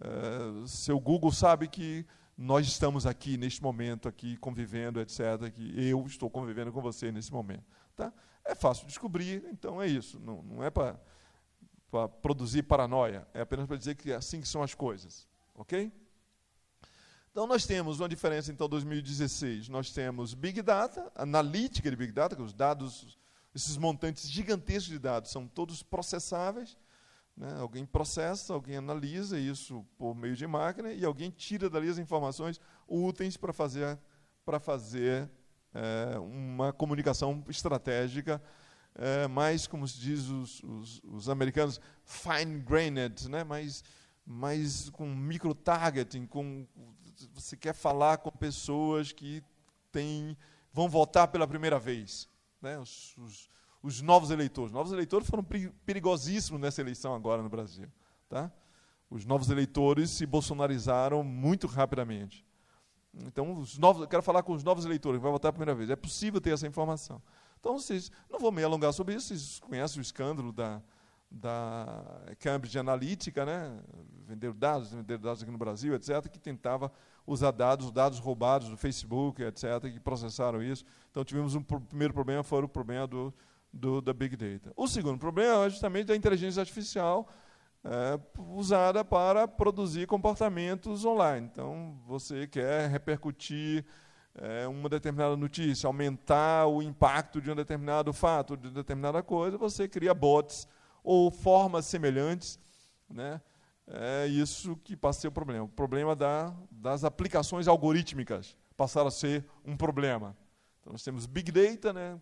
É, seu Google sabe que nós estamos aqui neste momento, aqui convivendo, etc. Que eu estou convivendo com você nesse momento. Tá? É fácil descobrir, então é isso. Não, não é para para produzir paranoia, é apenas para dizer que é assim que são as coisas, ok? Então nós temos uma diferença então 2016, nós temos Big Data, analítica de Big Data, que os dados, esses montantes gigantescos de dados são todos processáveis, né? alguém processa, alguém analisa isso por meio de máquina e alguém tira dali as informações úteis para fazer para fazer é, uma comunicação estratégica é, mais, como se diz os, os, os americanos, fine-grained, né? mais, mais com micro-targeting, com, você quer falar com pessoas que têm, vão votar pela primeira vez. Né? Os, os, os novos eleitores. Os novos eleitores foram perigosíssimos nessa eleição agora no Brasil. Tá? Os novos eleitores se bolsonarizaram muito rapidamente. Então, os novos, eu quero falar com os novos eleitores que vão votar a primeira vez. É possível ter essa informação. Então, vocês, não vou me alongar sobre isso, vocês conhecem o escândalo da, da Cambridge Analytica, né? vender dados, vender dados aqui no Brasil, etc., que tentava usar dados, dados roubados do Facebook, etc., que processaram isso. Então, tivemos um primeiro problema, foi o problema do, do, da Big Data. O segundo problema é justamente da inteligência artificial é, usada para produzir comportamentos online. Então, você quer repercutir é, uma determinada notícia, aumentar o impacto de um determinado fato, de determinada coisa, você cria bots ou formas semelhantes. Né? É isso que passa a ser o problema. O problema da, das aplicações algorítmicas passaram a ser um problema. Então, nós temos Big Data, né?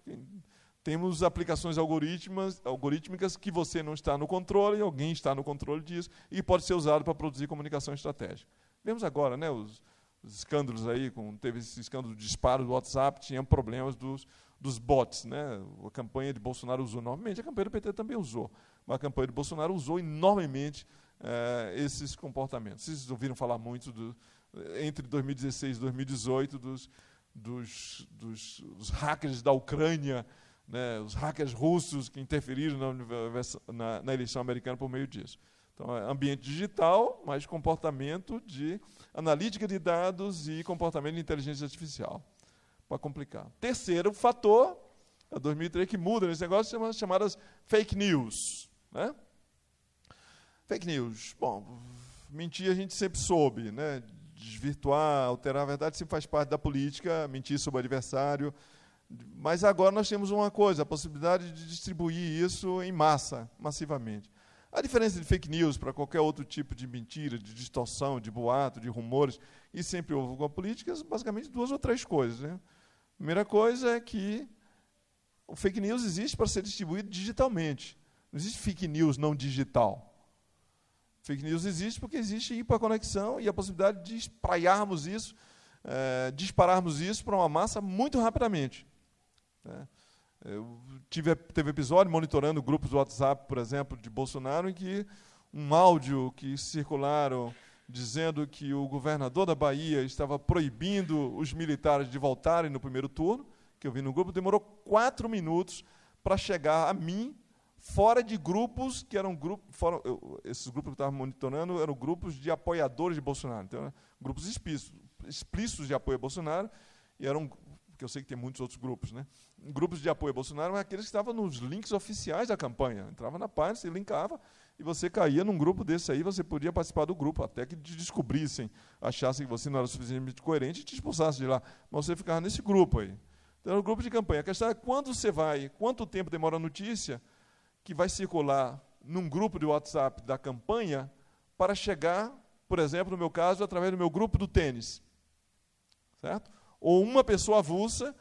temos aplicações algorítmicas, algorítmicas que você não está no controle, alguém está no controle disso, e pode ser usado para produzir comunicação estratégica. Vemos agora, né, os, os escândalos aí, com, teve esse escândalo de disparo do WhatsApp, tinha problemas dos, dos bots. Né? A campanha de Bolsonaro usou enormemente, a campanha do PT também usou, mas a campanha de Bolsonaro usou enormemente eh, esses comportamentos. Vocês ouviram falar muito do, entre 2016 e 2018 dos, dos, dos, dos hackers da Ucrânia, né, os hackers russos que interferiram na, na, na eleição americana por meio disso. Então, é ambiente digital, mais comportamento de analítica de dados e comportamento de inteligência artificial. Para complicar. Terceiro fator, é 2003 que muda nesse negócio, chama, chamadas fake news. Né? Fake news. Bom, mentir a gente sempre soube, né? desvirtuar, alterar a verdade sempre faz parte da política, mentir sobre o adversário. Mas agora nós temos uma coisa, a possibilidade de distribuir isso em massa, massivamente. A diferença de fake news para qualquer outro tipo de mentira, de distorção, de boato, de rumores, e sempre houve com a política, basicamente duas ou três coisas. Né? A primeira coisa é que o fake news existe para ser distribuído digitalmente. Não existe fake news não digital. Fake news existe porque existe hiperconexão e a possibilidade de espraiarmos isso, é, dispararmos isso para uma massa muito rapidamente. Né? Eu tive, teve episódio monitorando grupos do WhatsApp, por exemplo, de Bolsonaro, em que um áudio que circularam dizendo que o governador da Bahia estava proibindo os militares de voltarem no primeiro turno, que eu vi no grupo, demorou quatro minutos para chegar a mim, fora de grupos que eram grupos, fora, eu, esses grupos que eu estava monitorando eram grupos de apoiadores de Bolsonaro, então, grupos explícitos, explícitos de apoio a Bolsonaro, e eram porque eu sei que tem muitos outros grupos, né? Grupos de apoio a Bolsonaro, aqueles que estavam nos links oficiais da campanha. Entrava na página, se linkava, e você caía num grupo desse aí, você podia participar do grupo, até que te descobrissem, achassem que você não era suficientemente coerente e te expulsassem de lá. Mas você ficava nesse grupo aí. Então, era o grupo de campanha. A questão é quando você vai, quanto tempo demora a notícia que vai circular num grupo de WhatsApp da campanha para chegar, por exemplo, no meu caso, através do meu grupo do tênis. Certo? Ou uma pessoa avulsa,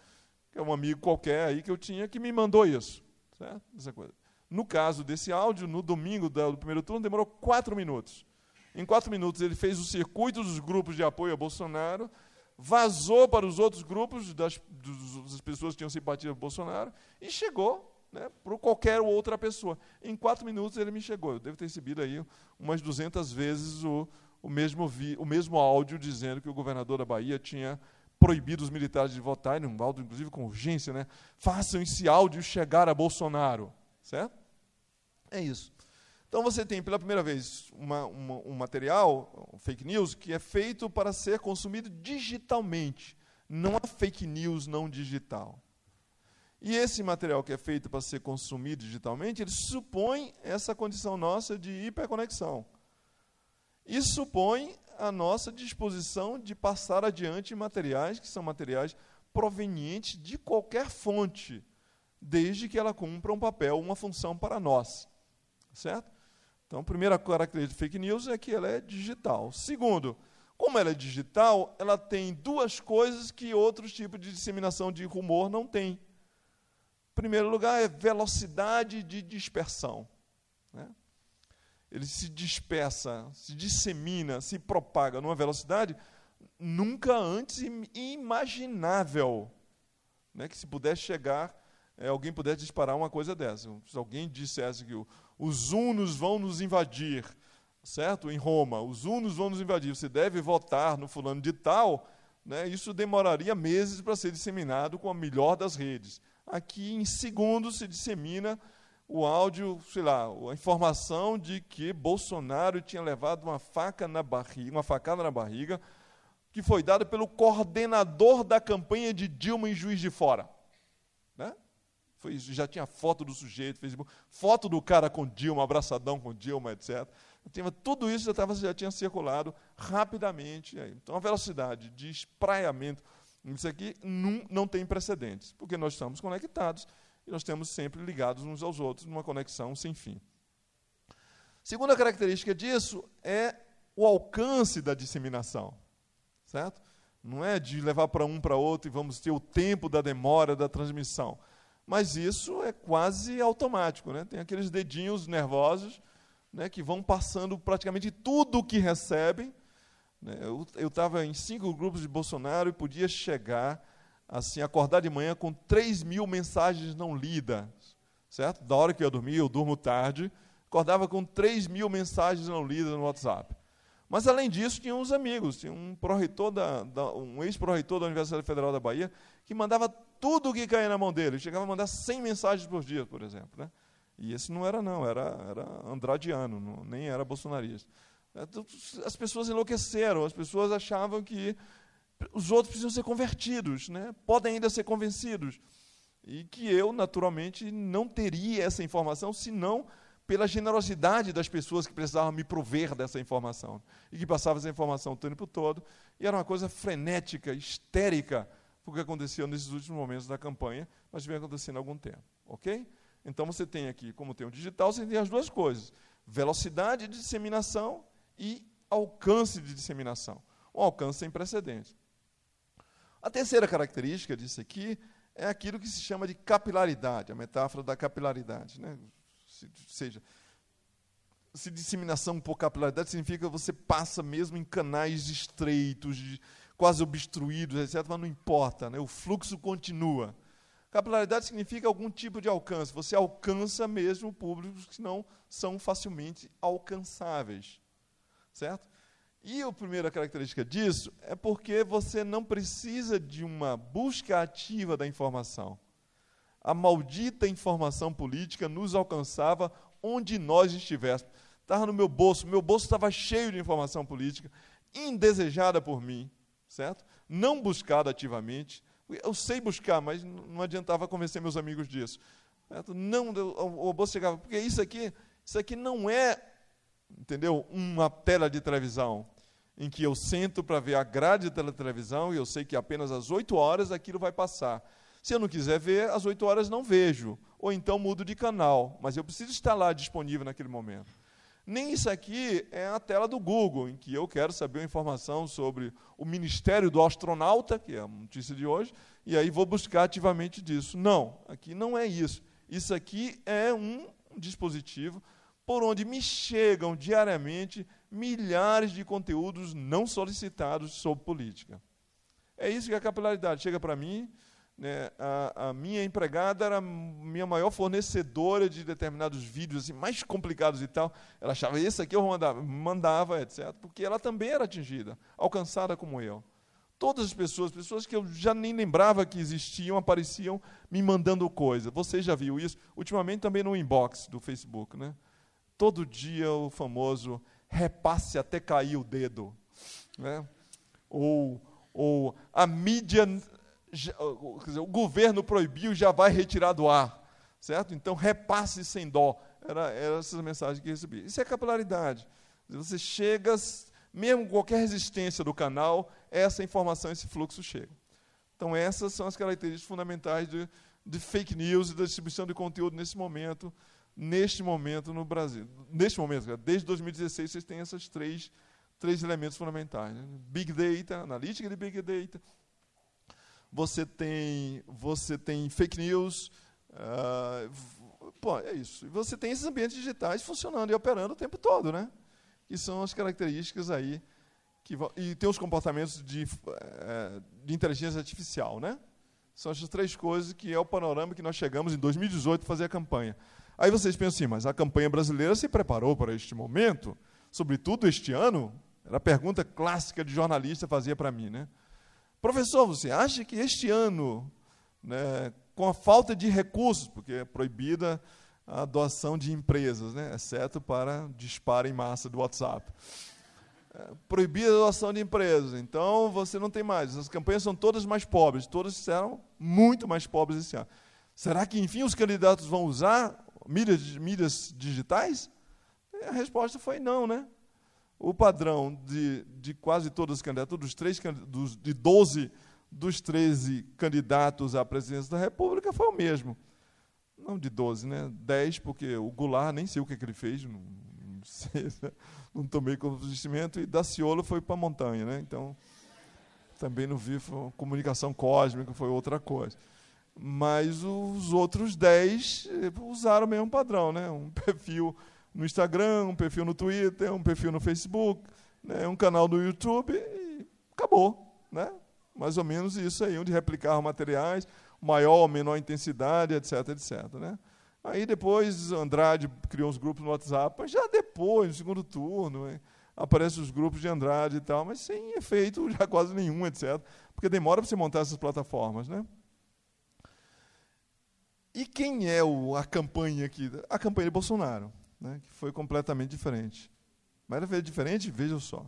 que é um amigo qualquer aí que eu tinha, que me mandou isso. Certo? Essa coisa. No caso desse áudio, no domingo do primeiro turno, demorou quatro minutos. Em quatro minutos, ele fez o circuito dos grupos de apoio a Bolsonaro, vazou para os outros grupos das, das pessoas que tinham simpatia por Bolsonaro e chegou né, para qualquer outra pessoa. Em quatro minutos ele me chegou. Eu devo ter recebido aí umas 200 vezes o, o, mesmo, vi, o mesmo áudio dizendo que o governador da Bahia tinha proibido os militares de votar, e num áudio, inclusive, com urgência, né? Façam esse áudio chegar a Bolsonaro. Certo? É isso. Então você tem, pela primeira vez, uma, uma, um material, um fake news, que é feito para ser consumido digitalmente. Não há fake news não digital. E esse material que é feito para ser consumido digitalmente, ele supõe essa condição nossa de hiperconexão. E supõe a nossa disposição de passar adiante materiais que são materiais provenientes de qualquer fonte, desde que ela cumpra um papel, uma função para nós. Certo? Então, a primeira característica de fake news é que ela é digital. Segundo, como ela é digital, ela tem duas coisas que outros tipos de disseminação de rumor não têm. Em primeiro lugar, é velocidade de dispersão. Né? Ele se dispersa, se dissemina, se propaga numa velocidade nunca antes imaginável. Né? Que se pudesse chegar, é, alguém pudesse disparar uma coisa dessa. Se alguém dissesse que os hunos vão nos invadir, certo? Em Roma, os hunos vão nos invadir, você deve votar no fulano de tal, né? isso demoraria meses para ser disseminado com a melhor das redes. Aqui, em segundos, se dissemina o áudio, sei lá, a informação de que Bolsonaro tinha levado uma faca na barriga, uma facada na barriga, que foi dada pelo coordenador da campanha de Dilma em Juiz de Fora. Né? Foi, já tinha foto do sujeito, Facebook, foto do cara com Dilma, abraçadão com Dilma, etc. Tinha, tudo isso já, tava, já tinha circulado rapidamente. Então, a velocidade de espraiamento, isso aqui não, não tem precedentes, porque nós estamos conectados e nós temos sempre ligados uns aos outros numa conexão sem fim. Segunda característica disso é o alcance da disseminação, certo? Não é de levar para um para outro e vamos ter o tempo da demora da transmissão, mas isso é quase automático, né? Tem aqueles dedinhos nervosos, né, que vão passando praticamente tudo o que recebem. Né? Eu estava em cinco grupos de Bolsonaro e podia chegar assim, acordar de manhã com 3 mil mensagens não lidas, certo? Da hora que eu dormia, eu durmo tarde, acordava com 3 mil mensagens não lidas no WhatsApp. Mas, além disso, tinha uns amigos, tinha um, da, da, um ex-pró-reitor da Universidade Federal da Bahia, que mandava tudo o que caía na mão dele, chegava a mandar 100 mensagens por dia, por exemplo. Né? E esse não era, não, era, era andradiano, não, nem era bolsonarista. As pessoas enlouqueceram, as pessoas achavam que os outros precisam ser convertidos, né? podem ainda ser convencidos. E que eu, naturalmente, não teria essa informação, senão pela generosidade das pessoas que precisavam me prover dessa informação. E que passavam essa informação o tempo todo. E era uma coisa frenética, histérica, o que aconteceu nesses últimos momentos da campanha, mas vem acontecendo há algum tempo. Ok? Então você tem aqui, como tem o digital, você tem as duas coisas: velocidade de disseminação e alcance de disseminação. Um alcance sem precedentes. A terceira característica disso aqui é aquilo que se chama de capilaridade, a metáfora da capilaridade. Né? Se, seja, se disseminação por capilaridade significa que você passa mesmo em canais estreitos, quase obstruídos, etc., mas não importa, né? o fluxo continua. Capilaridade significa algum tipo de alcance. Você alcança mesmo públicos que não são facilmente alcançáveis. Certo? E a primeira característica disso é porque você não precisa de uma busca ativa da informação. A maldita informação política nos alcançava onde nós estivéssemos. Estava no meu bolso, meu bolso estava cheio de informação política, indesejada por mim, certo? Não buscada ativamente. Eu sei buscar, mas não adiantava convencer meus amigos disso. Certo? Não, o bolso chegava, porque isso aqui, isso aqui não é entendeu? Uma tela de televisão em que eu sento para ver a grade da televisão e eu sei que apenas às 8 horas aquilo vai passar. Se eu não quiser ver, às 8 horas não vejo. Ou então mudo de canal, mas eu preciso estar lá disponível naquele momento. Nem isso aqui é a tela do Google, em que eu quero saber uma informação sobre o Ministério do Astronauta, que é a notícia de hoje, e aí vou buscar ativamente disso. Não, aqui não é isso. Isso aqui é um dispositivo por onde me chegam diariamente milhares de conteúdos não solicitados sobre política. É isso que a capilaridade. Chega para mim, né, a, a, minha empregada era minha maior fornecedora de determinados vídeos assim, mais complicados e tal. Ela achava, esse aqui eu mandava, mandava, etc. Porque ela também era atingida, alcançada como eu. Todas as pessoas, pessoas que eu já nem lembrava que existiam, apareciam me mandando coisa. Você já viu isso? Ultimamente também no inbox do Facebook, né? todo dia o famoso repasse até cair o dedo. Né? Ou, ou a mídia, dizer, o governo proibiu, já vai retirar do ar. Certo? Então, repasse sem dó. Era, era essa mensagem que eu recebi. Isso é capilaridade. Você chega, mesmo qualquer resistência do canal, essa informação, esse fluxo chega. Então, essas são as características fundamentais de, de fake news e da distribuição de conteúdo nesse momento neste momento no Brasil. Neste momento, desde 2016, vocês têm esses três, três elementos fundamentais. Né? Big Data, analítica de Big Data. Você tem, você tem fake news. Uh, pô, é isso. E você tem esses ambientes digitais funcionando e operando o tempo todo, né? Que são as características aí. Que, e tem os comportamentos de, uh, de inteligência artificial, né? São essas três coisas que é o panorama que nós chegamos em 2018 a fazer a campanha. Aí vocês pensam assim, mas a campanha brasileira se preparou para este momento, sobretudo este ano? Era a pergunta clássica de jornalista fazia para mim, né? Professor, você acha que este ano, né, com a falta de recursos, porque é proibida a doação de empresas, né, exceto para disparo em massa do WhatsApp. É, proibida a doação de empresas. Então, você não tem mais. As campanhas são todas mais pobres. Todas serão muito mais pobres esse ano. Será que, enfim, os candidatos vão usar mídias, mídias digitais? A resposta foi não, né? O padrão de, de quase todos os candidatos, dos três, dos, de 12 dos 13 candidatos à presidência da República, foi o mesmo. Não de 12, né? 10, porque o Goulart, nem sei o que, é que ele fez, não, não, sei, né? não tomei conhecimento, e Daciolo foi para a montanha, né? Então, também não vi, comunicação cósmica, foi outra coisa. Mas os outros 10 eh, usaram o mesmo padrão, né? Um <laughs> perfil no Instagram, um perfil no Twitter, um perfil no Facebook, né? um canal no YouTube e acabou, né? Mais ou menos isso aí, onde replicar materiais, maior ou menor intensidade, etc, etc, né? Aí depois Andrade criou uns grupos no WhatsApp, mas já depois, no segundo turno, hein? aparecem os grupos de Andrade e tal, mas sem efeito <laughs> já quase nenhum, etc. Porque demora para você montar essas plataformas, né? E quem é o, a campanha aqui? A campanha de Bolsonaro, né, que foi completamente diferente. Mas era diferente, vejam só.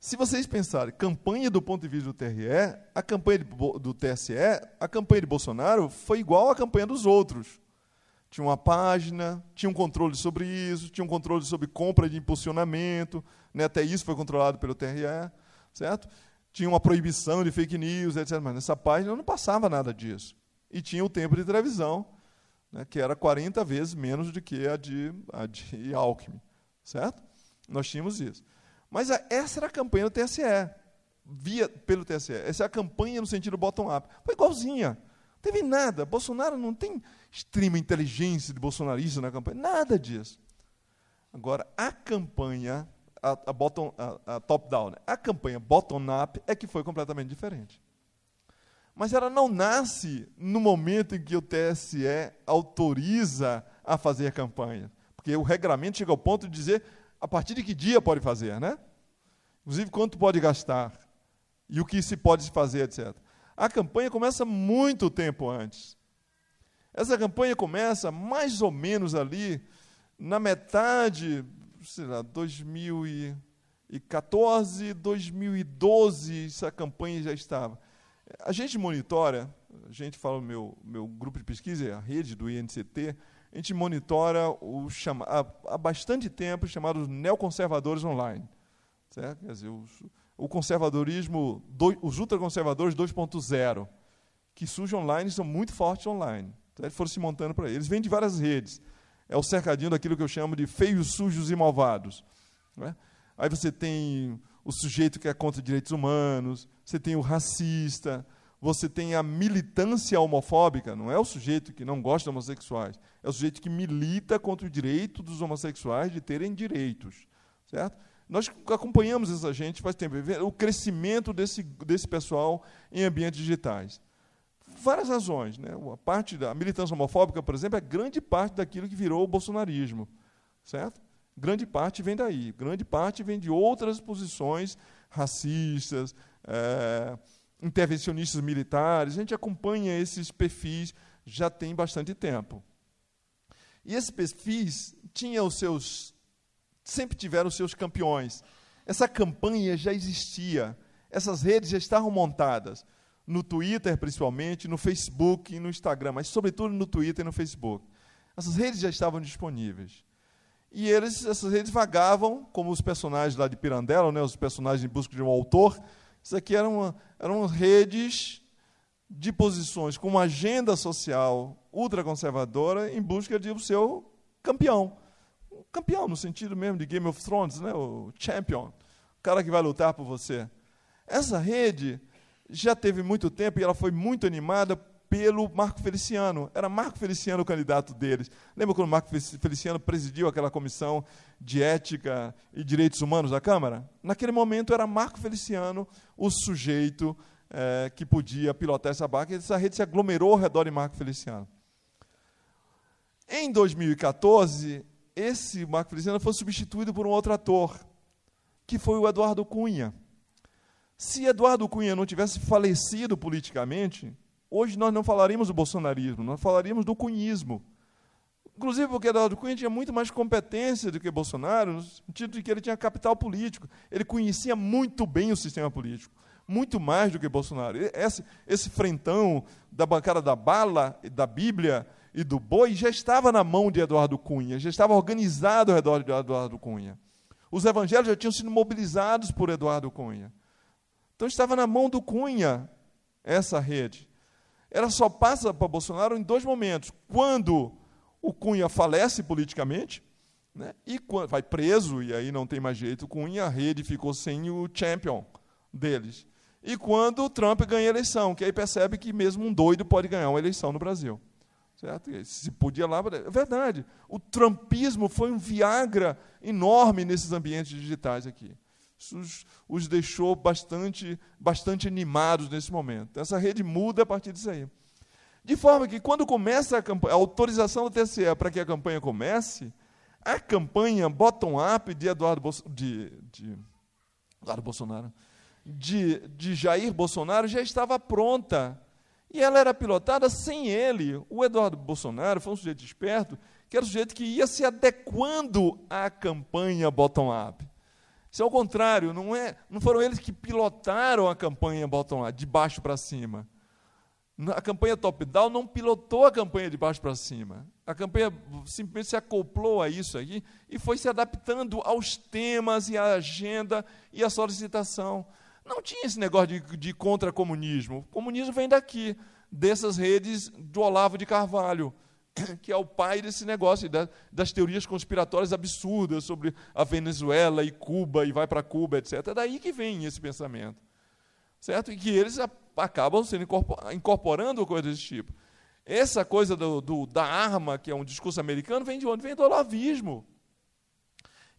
Se vocês pensarem, campanha do ponto de vista do TRE, a campanha do TSE, a campanha de Bolsonaro foi igual à campanha dos outros. Tinha uma página, tinha um controle sobre isso, tinha um controle sobre compra de impulsionamento, né, até isso foi controlado pelo TRE, certo? Tinha uma proibição de fake news, etc. Mas nessa página não passava nada disso e tinha o tempo de televisão, né, que era 40 vezes menos do que a de, a de <laughs> Alckmin. Certo? Nós tínhamos isso. Mas a, essa era a campanha do TSE, via pelo TSE. Essa é a campanha no sentido bottom-up. Foi igualzinha. Não teve nada. Bolsonaro não tem extrema inteligência de bolsonarista na campanha. Nada disso. Agora, a campanha, a, a, a, a top-down, né? a campanha bottom-up é que foi completamente diferente. Mas ela não nasce no momento em que o TSE autoriza a fazer campanha. Porque o regramento chega ao ponto de dizer a partir de que dia pode fazer, né? Inclusive, quanto pode gastar e o que se pode fazer, etc. A campanha começa muito tempo antes. Essa campanha começa mais ou menos ali na metade, sei lá, 2014, 2012, essa campanha já estava. A gente monitora, a gente fala meu, meu grupo de pesquisa, a rede do INCT, a gente monitora o chama, há, há bastante tempo chamados neoconservadores online. Certo? Quer dizer, os, o conservadorismo, do, os ultraconservadores 2.0, que surgem online são muito fortes online. Então, eles foram se montando para eles. Vêm de várias redes. É o cercadinho daquilo que eu chamo de feios, sujos e malvados. É? Aí você tem o sujeito que é contra direitos humanos, você tem o racista, você tem a militância homofóbica, não é o sujeito que não gosta de homossexuais, é o sujeito que milita contra o direito dos homossexuais de terem direitos, certo? Nós acompanhamos essa gente faz tempo, o crescimento desse, desse pessoal em ambientes digitais. Várias razões. Né? A parte da militância homofóbica, por exemplo, é grande parte daquilo que virou o bolsonarismo. Certo? Grande parte vem daí. Grande parte vem de outras posições racistas, é, intervencionistas militares. A gente acompanha esses perfis já tem bastante tempo. E esses perfis tinham os seus, sempre tiveram os seus campeões. Essa campanha já existia. Essas redes já estavam montadas no Twitter, principalmente, no Facebook e no Instagram, mas sobretudo no Twitter e no Facebook. Essas redes já estavam disponíveis. E eles, essas redes vagavam, como os personagens lá de Pirandello, né, os personagens em busca de um autor. Isso aqui eram, eram redes de posições com uma agenda social ultraconservadora em busca de o seu campeão. Um campeão, no sentido mesmo de Game of Thrones, né, o champion, o cara que vai lutar por você. Essa rede já teve muito tempo e ela foi muito animada pelo Marco Feliciano. Era Marco Feliciano o candidato deles. Lembra quando Marco Feliciano presidiu aquela comissão de ética e direitos humanos da Câmara? Naquele momento era Marco Feliciano o sujeito é, que podia pilotar essa barca, e essa rede se aglomerou ao redor de Marco Feliciano. Em 2014, esse Marco Feliciano foi substituído por um outro ator, que foi o Eduardo Cunha. Se Eduardo Cunha não tivesse falecido politicamente, Hoje nós não falaríamos do bolsonarismo, nós falaríamos do cunhismo. Inclusive porque Eduardo Cunha tinha muito mais competência do que Bolsonaro, no sentido de que ele tinha capital político. Ele conhecia muito bem o sistema político, muito mais do que Bolsonaro. Esse, esse frentão da bancada da bala, da Bíblia e do boi já estava na mão de Eduardo Cunha, já estava organizado ao redor de Eduardo Cunha. Os evangelhos já tinham sido mobilizados por Eduardo Cunha. Então estava na mão do Cunha essa rede ela só passa para Bolsonaro em dois momentos. Quando o Cunha falece politicamente, né, e quando, vai preso, e aí não tem mais jeito, o Cunha, a rede ficou sem o champion deles. E quando o Trump ganha a eleição, que aí percebe que mesmo um doido pode ganhar uma eleição no Brasil. Certo? Se podia lá. É verdade. O trumpismo foi um Viagra enorme nesses ambientes digitais aqui os, os deixou bastante, bastante animados nesse momento. Essa rede muda a partir disso aí. De forma que, quando começa a, campanha, a autorização do TSE para que a campanha comece, a campanha bottom-up de Eduardo, de, de, Eduardo Bolsonaro, de, de Jair Bolsonaro já estava pronta. E ela era pilotada sem ele. O Eduardo Bolsonaro foi um sujeito esperto, que era um sujeito que ia se adequando à campanha bottom-up. Isso é o contrário, não, é, não foram eles que pilotaram a campanha bottom-up, de baixo para cima. A campanha top-down não pilotou a campanha de baixo para cima. A campanha simplesmente se acoplou a isso aqui e foi se adaptando aos temas e à agenda e à solicitação. Não tinha esse negócio de, de contra-comunismo. O comunismo vem daqui, dessas redes do Olavo de Carvalho, <coughs> que é o pai desse negócio, das teorias conspiratórias absurdas sobre a Venezuela e Cuba, e vai para Cuba, etc. É daí que vem esse pensamento. Certo? E que eles acabam sendo incorporando coisas desse tipo. Essa coisa do, do, da arma, que é um discurso americano, vem de onde? Vem do olavismo.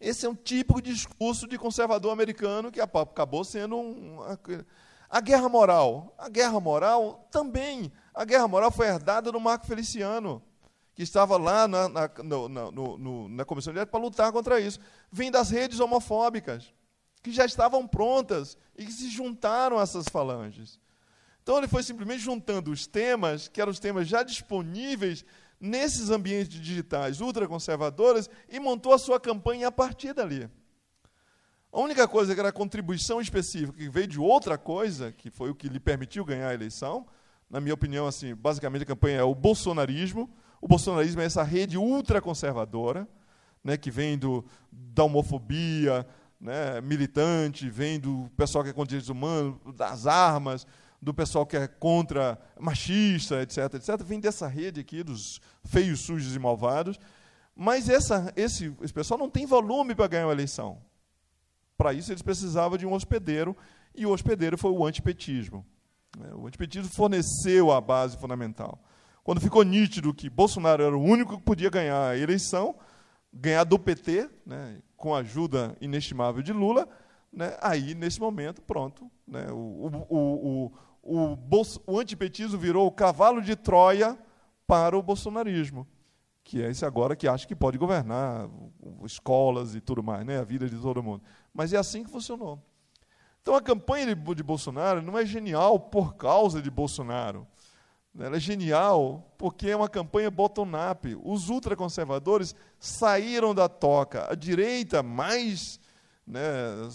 Esse é um típico discurso de conservador americano que acabou sendo um, a guerra moral. A guerra moral também. A guerra moral foi herdada do Marco Feliciano, que estava lá na, na, no, no, na Comissão Direta para lutar contra isso. Vem das redes homofóbicas, que já estavam prontas e que se juntaram a essas falanges. Então ele foi simplesmente juntando os temas, que eram os temas já disponíveis nesses ambientes digitais ultraconservadores e montou a sua campanha a partir dali. A única coisa que era contribuição específica, que veio de outra coisa, que foi o que lhe permitiu ganhar a eleição, na minha opinião, assim, basicamente a campanha é o bolsonarismo. O bolsonarismo é essa rede ultraconservadora, né, que vem do, da homofobia né, militante, vem do pessoal que é contra direitos humanos, das armas, do pessoal que é contra machista, etc, etc, vem dessa rede aqui dos feios, sujos e malvados. Mas essa, esse, esse pessoal não tem volume para ganhar uma eleição. Para isso, eles precisavam de um hospedeiro, e o hospedeiro foi o antipetismo. O antipetismo forneceu a base fundamental. Quando ficou nítido que Bolsonaro era o único que podia ganhar a eleição, ganhar do PT, né, com a ajuda inestimável de Lula, né, aí, nesse momento, pronto, né, o, o, o, o, o antipetismo virou o cavalo de Troia para o bolsonarismo, que é esse agora que acha que pode governar escolas e tudo mais, né, a vida de todo mundo. Mas é assim que funcionou. Então a campanha de, de Bolsonaro não é genial por causa de Bolsonaro. Ela é genial porque é uma campanha bottom-up. Os ultraconservadores saíram da toca. A direita mais né,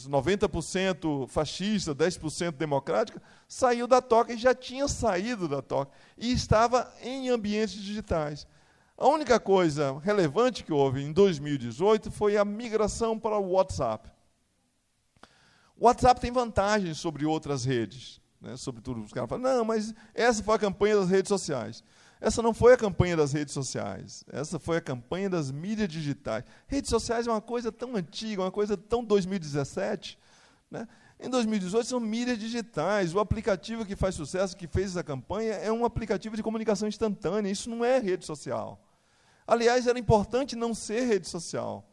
90% fascista, 10% democrática, saiu da toca e já tinha saído da toca e estava em ambientes digitais. A única coisa relevante que houve em 2018 foi a migração para o WhatsApp. O WhatsApp tem vantagens sobre outras redes. Né, sobretudo os caras falam, não, mas essa foi a campanha das redes sociais. Essa não foi a campanha das redes sociais, essa foi a campanha das mídias digitais. Redes sociais é uma coisa tão antiga, uma coisa tão 2017. Né? Em 2018 são mídias digitais. O aplicativo que faz sucesso, que fez essa campanha, é um aplicativo de comunicação instantânea. Isso não é rede social. Aliás, era importante não ser rede social.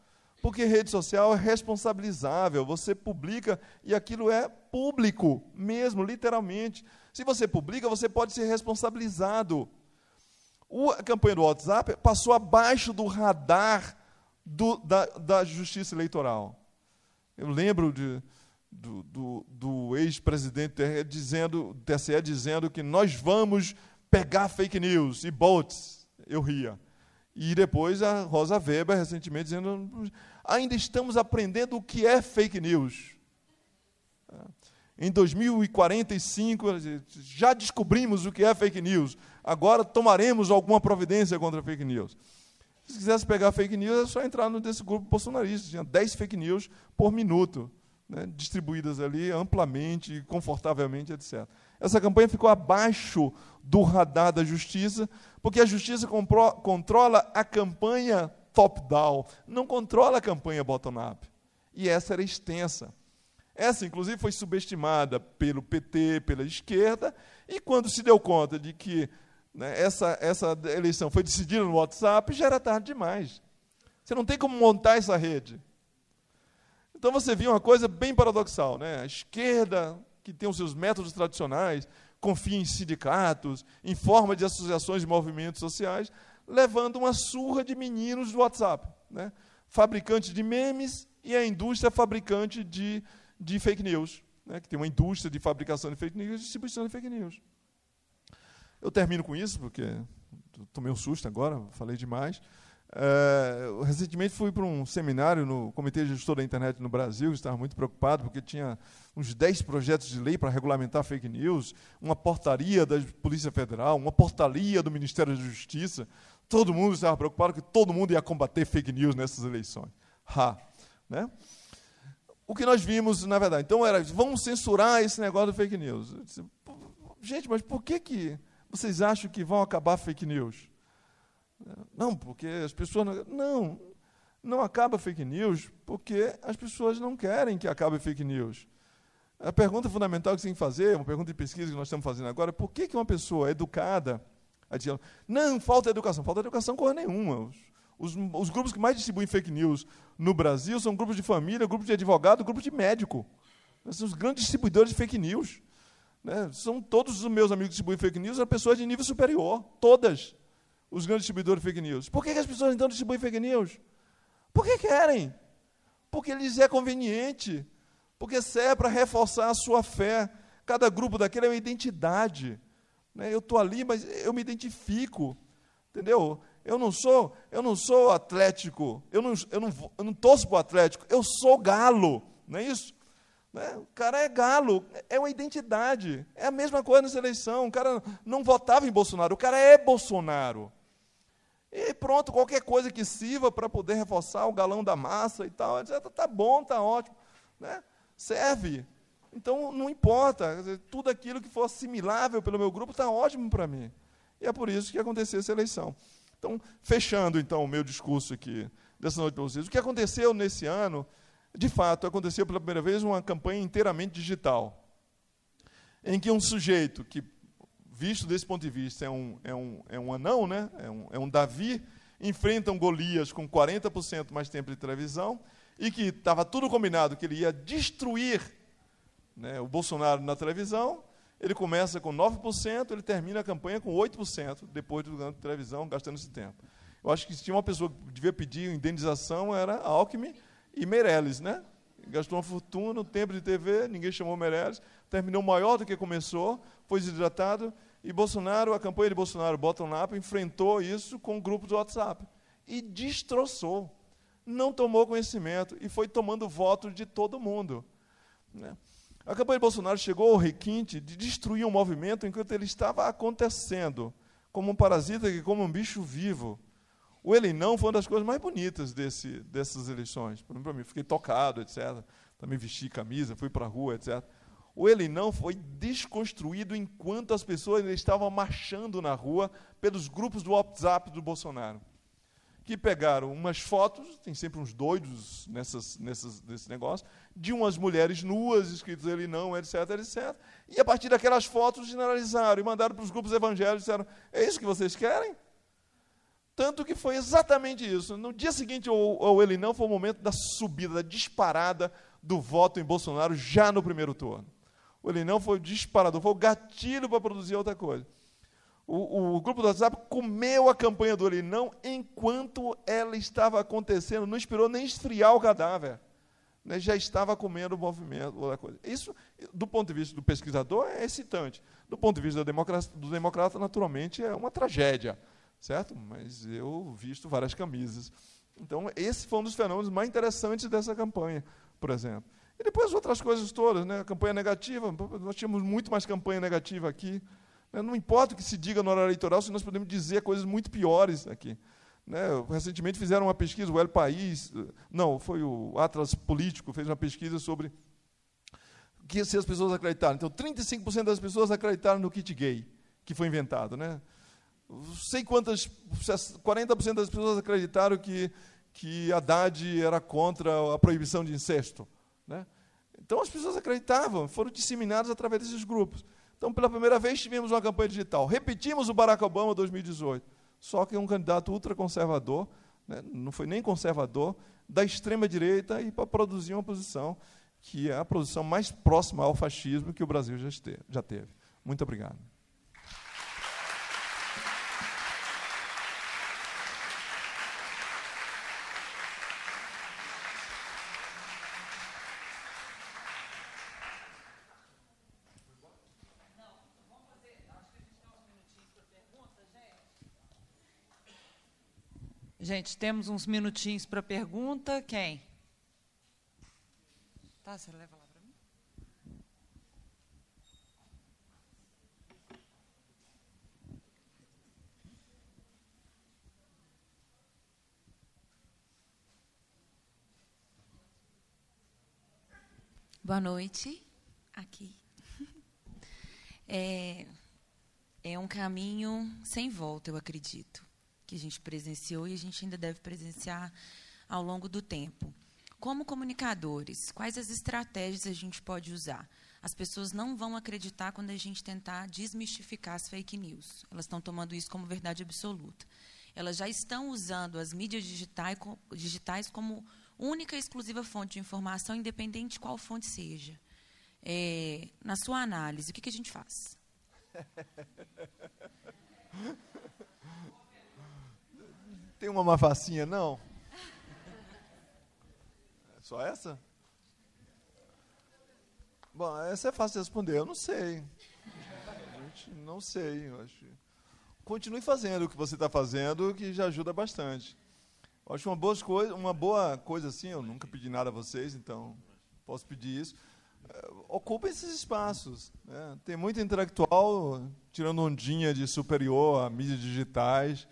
Porque rede social é responsabilizável, você publica e aquilo é público mesmo, literalmente. Se você publica, você pode ser responsabilizado a campanha do WhatsApp passou abaixo do radar do, da, da justiça eleitoral. Eu lembro de, do, do, do ex-presidente dizendo, TSE dizendo que nós vamos pegar fake news e bots. Eu ria. E depois a Rosa Weber, recentemente, dizendo ainda estamos aprendendo o que é fake news. Em 2045, já descobrimos o que é fake news agora tomaremos alguma providência contra fake news. Se quisesse pegar fake news, é só entrar no desse grupo bolsonarista. Tinha 10 fake news por minuto, né, distribuídas ali amplamente, confortavelmente, etc. Essa campanha ficou abaixo do radar da justiça, porque a justiça controla a campanha top-down, não controla a campanha bottom-up. E essa era extensa. Essa, inclusive, foi subestimada pelo PT, pela esquerda, e quando se deu conta de que né, essa, essa eleição foi decidida no WhatsApp, já era tarde demais. Você não tem como montar essa rede. Então você viu uma coisa bem paradoxal. Né? A esquerda, que tem os seus métodos tradicionais, confia em sindicatos, em forma de associações e movimentos sociais, levando uma surra de meninos do WhatsApp. Né? Fabricantes de memes e a indústria fabricante de, de fake news. Né? Que tem uma indústria de fabricação de fake news e distribuição de fake news. Eu termino com isso, porque tomei um susto agora, falei demais. É, recentemente fui para um seminário no Comitê Gestor da Internet no Brasil, estava muito preocupado, porque tinha uns 10 projetos de lei para regulamentar fake news, uma portaria da Polícia Federal, uma portaria do Ministério da Justiça. Todo mundo estava preocupado que todo mundo ia combater fake news nessas eleições. Ha! Né? O que nós vimos, na verdade, então era, vamos censurar esse negócio do fake news. Disse, Gente, mas por que, que vocês acham que vão acabar fake news? Não, porque as pessoas. Não, não, não acaba fake news porque as pessoas não querem que acabe fake news. A pergunta fundamental que você tem que fazer, uma pergunta de pesquisa que nós estamos fazendo agora, é por que, uma pessoa educada. Não, falta educação. Falta educação coisa nenhuma. Os, os, os, grupos que mais distribuem fake news no Brasil são grupos de família, grupos de advogado, grupos de médico. são os grandes distribuidores de fake news. Né? São todos os meus amigos que distribuem fake news, são pessoas de nível superior. Todas os grandes distribuidores de fake news. Por que, que as pessoas então distribuem fake news? Porque querem. Porque lhes é conveniente. Porque serve para reforçar a sua fé. Cada grupo daquele é uma identidade. Né? Eu estou ali, mas eu me identifico. Entendeu? Eu não sou, eu não sou atlético. Eu não, eu não, eu não torço para o Atlético. Eu sou galo. Não é isso? Né? O cara é galo, é uma identidade. É a mesma coisa nessa eleição. O cara não votava em Bolsonaro, o cara é Bolsonaro. E pronto, qualquer coisa que sirva para poder reforçar o galão da massa e tal, etc. Tá bom, tá ótimo, né? Serve. Então não importa, dizer, tudo aquilo que for assimilável pelo meu grupo está ótimo para mim. E é por isso que aconteceu essa eleição. Então, fechando então o meu discurso aqui dessa noite para vocês, o que aconteceu nesse ano, de fato, aconteceu pela primeira vez uma campanha inteiramente digital, em que um sujeito que visto desse ponto de vista, é um, é um, é um anão, né? é, um, é um Davi, enfrenta um Golias com 40% mais tempo de televisão, e que estava tudo combinado que ele ia destruir né, o Bolsonaro na televisão. Ele começa com 9%, ele termina a campanha com 8%, depois do ganho de televisão, gastando esse tempo. Eu acho que se tinha uma pessoa que devia pedir indenização, era Alckmin e Meirelles, né? Gastou uma fortuna, tempo de TV, ninguém chamou Meirelles, terminou maior do que começou, foi desidratado, e Bolsonaro, a campanha de Bolsonaro Bottom-up, enfrentou isso com um grupo do WhatsApp e destroçou. Não tomou conhecimento e foi tomando voto de todo mundo. Né? A campanha de Bolsonaro chegou ao requinte de destruir um movimento enquanto ele estava acontecendo, como um parasita que como um bicho vivo. O ele não foi uma das coisas mais bonitas desse, dessas eleições. Para mim, fiquei tocado, etc. Também vesti camisa, fui para a rua, etc. O ele não foi desconstruído enquanto as pessoas estavam marchando na rua pelos grupos do WhatsApp do Bolsonaro. Que pegaram umas fotos, tem sempre uns doidos nessas, nessas, nesse negócio, de umas mulheres nuas, escritas ele não, etc, etc. E a partir daquelas fotos generalizaram e mandaram para os grupos evangélicos e disseram: é isso que vocês querem? Tanto que foi exatamente isso. No dia seguinte ao ele não foi o momento da subida, da disparada do voto em Bolsonaro já no primeiro turno. O não foi o disparador, foi o gatilho para produzir outra coisa. O, o, grupo do WhatsApp comeu a campanha do não enquanto ela estava acontecendo, não esperou nem esfriar o cadáver. Né, já estava comendo o movimento, outra coisa. Isso, do ponto de vista do pesquisador, é excitante. Do ponto de vista do democrata, do democrata naturalmente, é uma tragédia. Certo? Mas eu visto várias camisas. Então, esse foi um dos fenômenos mais interessantes dessa campanha, por exemplo. E depois outras coisas todas, né? Campanha negativa, nós tínhamos muito mais campanha negativa aqui. Né? Não importa o que se diga no horário eleitoral, se nós podemos dizer coisas muito piores aqui. Né? Recentemente fizeram uma pesquisa, o El País, não, foi o Atlas Político, fez uma pesquisa sobre que se as pessoas acreditaram. Então, 35% das pessoas acreditaram no kit gay, que foi inventado. Né? Sei quantas, 40% das pessoas acreditaram que, que Haddad era contra a proibição de incesto. Né? Então as pessoas acreditavam, foram disseminadas através desses grupos. Então, pela primeira vez, tivemos uma campanha digital. Repetimos o Barack Obama 2018, só que um candidato ultraconservador, né, não foi nem conservador, da extrema-direita e para produzir uma posição que é a posição mais próxima ao fascismo que o Brasil já teve. Muito obrigado. Gente, temos uns minutinhos para pergunta. Quem? Tá, você leva lá para mim? Boa noite. Aqui. <laughs> É, é um caminho sem volta, eu acredito, que a gente presenciou e a gente ainda deve presenciar ao longo do tempo. Como comunicadores, quais as estratégias a gente pode usar? As pessoas não vão acreditar quando a gente tentar desmistificar as fake news. Elas estão tomando isso como verdade absoluta. Elas já estão usando as mídias digitais, como única e exclusiva fonte de informação, independente de qual fonte seja. É, na sua análise, o que, que a gente faz? <laughs> Tem uma má facinha, não? É só essa? Bom, essa é fácil de responder. Eu não sei. não sei. Eu acho. Continue fazendo o que você está fazendo, que já ajuda bastante. Eu acho uma boa coisa, uma boa coisa assim. Eu nunca pedi nada a vocês, então posso pedir isso ocupa esses espaços. Né? Tem muito intelectual tirando ondinha de superior a mídias digitais,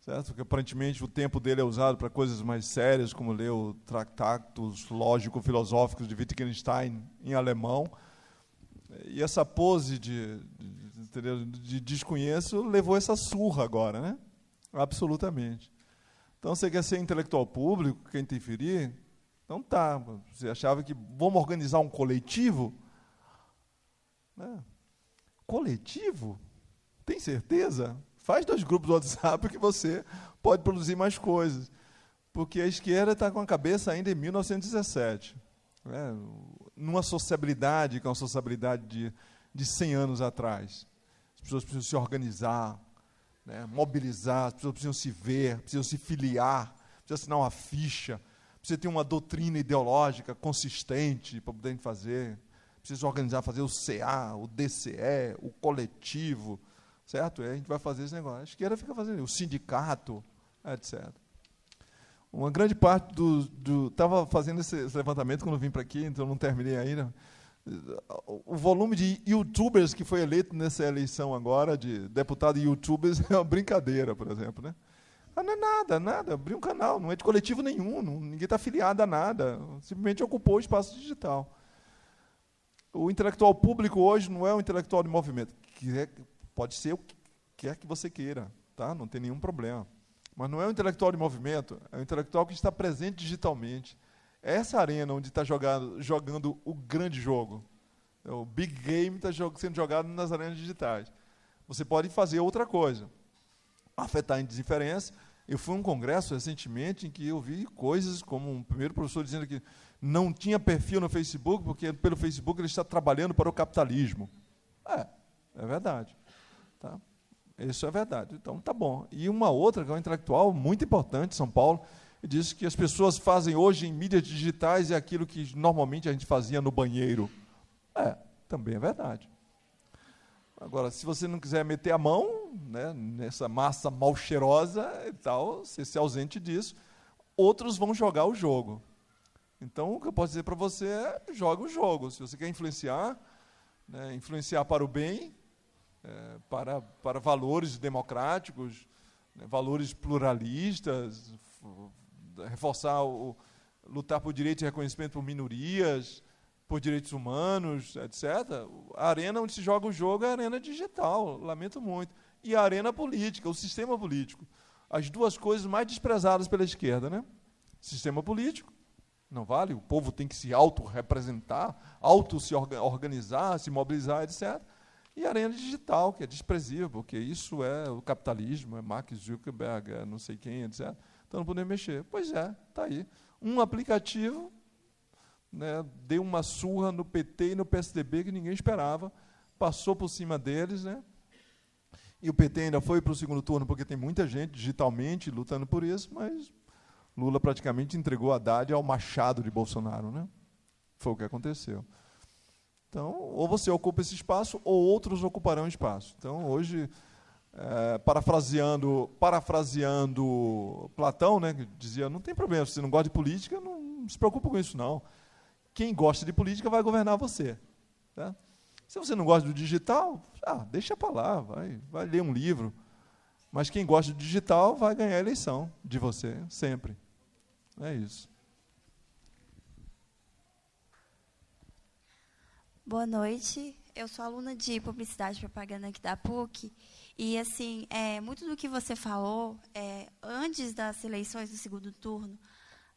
certo? Que aparentemente o tempo dele é usado para coisas mais sérias, como ler o Tractatus Lógico-Filosóficos de Wittgenstein em alemão. E essa pose de, de, de desconheço levou essa surra agora, né? Absolutamente. Então, você quer ser intelectual público, quer interferir, então tá, você achava que vamos organizar um coletivo? Né? Coletivo? Tem certeza? Faz dois grupos do WhatsApp que você pode produzir mais coisas. Porque a esquerda está com a cabeça ainda em 1917. Né? Numa sociabilidade, que é uma sociabilidade de, de 100 anos atrás. As pessoas precisam se organizar, né? mobilizar, as pessoas precisam se ver, precisam se filiar, precisam assinar uma ficha, precisa ter uma doutrina ideológica consistente para poder fazer, precisa organizar, fazer o CA, o DCE, o coletivo, certo? E a gente vai fazer esse negócio. A esquerda fica fazendo o sindicato, etc. Uma grande parte do. Estava fazendo esse, esse, levantamento quando vim para aqui, então não terminei ainda. O volume de youtubers que foi eleito nessa eleição agora, de deputado e youtubers, <laughs> é uma brincadeira, por exemplo. Né? Ah, não é nada, nada. Abriu um canal, não é de coletivo nenhum, não, ninguém está afiliado a nada. Simplesmente ocupou o espaço digital. O intelectual público hoje não é um intelectual de movimento. Que é, pode ser o que quer que você queira, tá? não tem nenhum problema. Mas não é um intelectual de movimento, é um intelectual que está presente digitalmente. É essa arena onde está jogando, jogando o grande jogo. O big game está sendo jogado nas arenas digitais. Você pode fazer outra coisa afetar a indiferença. Eu fui a um congresso recentemente em que eu vi coisas como um primeiro professor dizendo que não tinha perfil no Facebook, porque pelo Facebook ele está trabalhando para o capitalismo. É, é verdade. Tá? Isso é verdade. Então tá bom. E uma outra, que é um intelectual muito importante, São Paulo, disse que as pessoas fazem hoje em mídias digitais é aquilo que normalmente a gente fazia no banheiro. É, também é verdade. Agora, se você não quiser meter a mão né, nessa massa mal cheirosa e tal, você se ausente disso, outros vão jogar o jogo. Então, o que eu posso dizer para você é: joga o jogo. Se você quer influenciar, né, influenciar para o bem, é, para, para valores democráticos, né, valores pluralistas, reforçar o, lutar por direito e reconhecimento por minorias, por direitos humanos, etc. A arena onde se joga o jogo é a arena digital, lamento muito. E a arena política, o sistema político. As duas coisas mais desprezadas pela esquerda, né? Sistema político, não vale, o povo tem que se auto-representar, auto-se organizar, se mobilizar, etc. E a arena digital, que é desprezível, porque isso é o capitalismo, é Mark Zuckerberg, é não sei quem, etc. Então não podemos mexer. Pois é, está aí. Um aplicativo né, deu uma surra no PT e no PSDB que ninguém esperava, passou por cima deles, né? E o PT ainda foi para o segundo turno porque tem muita gente digitalmente lutando por isso, mas Lula praticamente entregou a Haddad ao machado de Bolsonaro, né? Foi o que aconteceu. Então, ou você ocupa esse espaço ou outros ocuparão espaço. Então, hoje é, parafraseando, parafraseando Platão, né, que dizia: não tem problema, se você não gosta de política, não se preocupa com isso, não. Quem gosta de política vai governar você. Tá? Se você não gosta do digital, ah, deixa para lá, vai, vai ler um livro. Mas quem gosta do digital vai ganhar a eleição de você, sempre. É isso. Boa noite. Eu sou aluna de Publicidade e Propaganda aqui da PUC. E, assim, é, muito do que você falou, é, antes das eleições do segundo turno,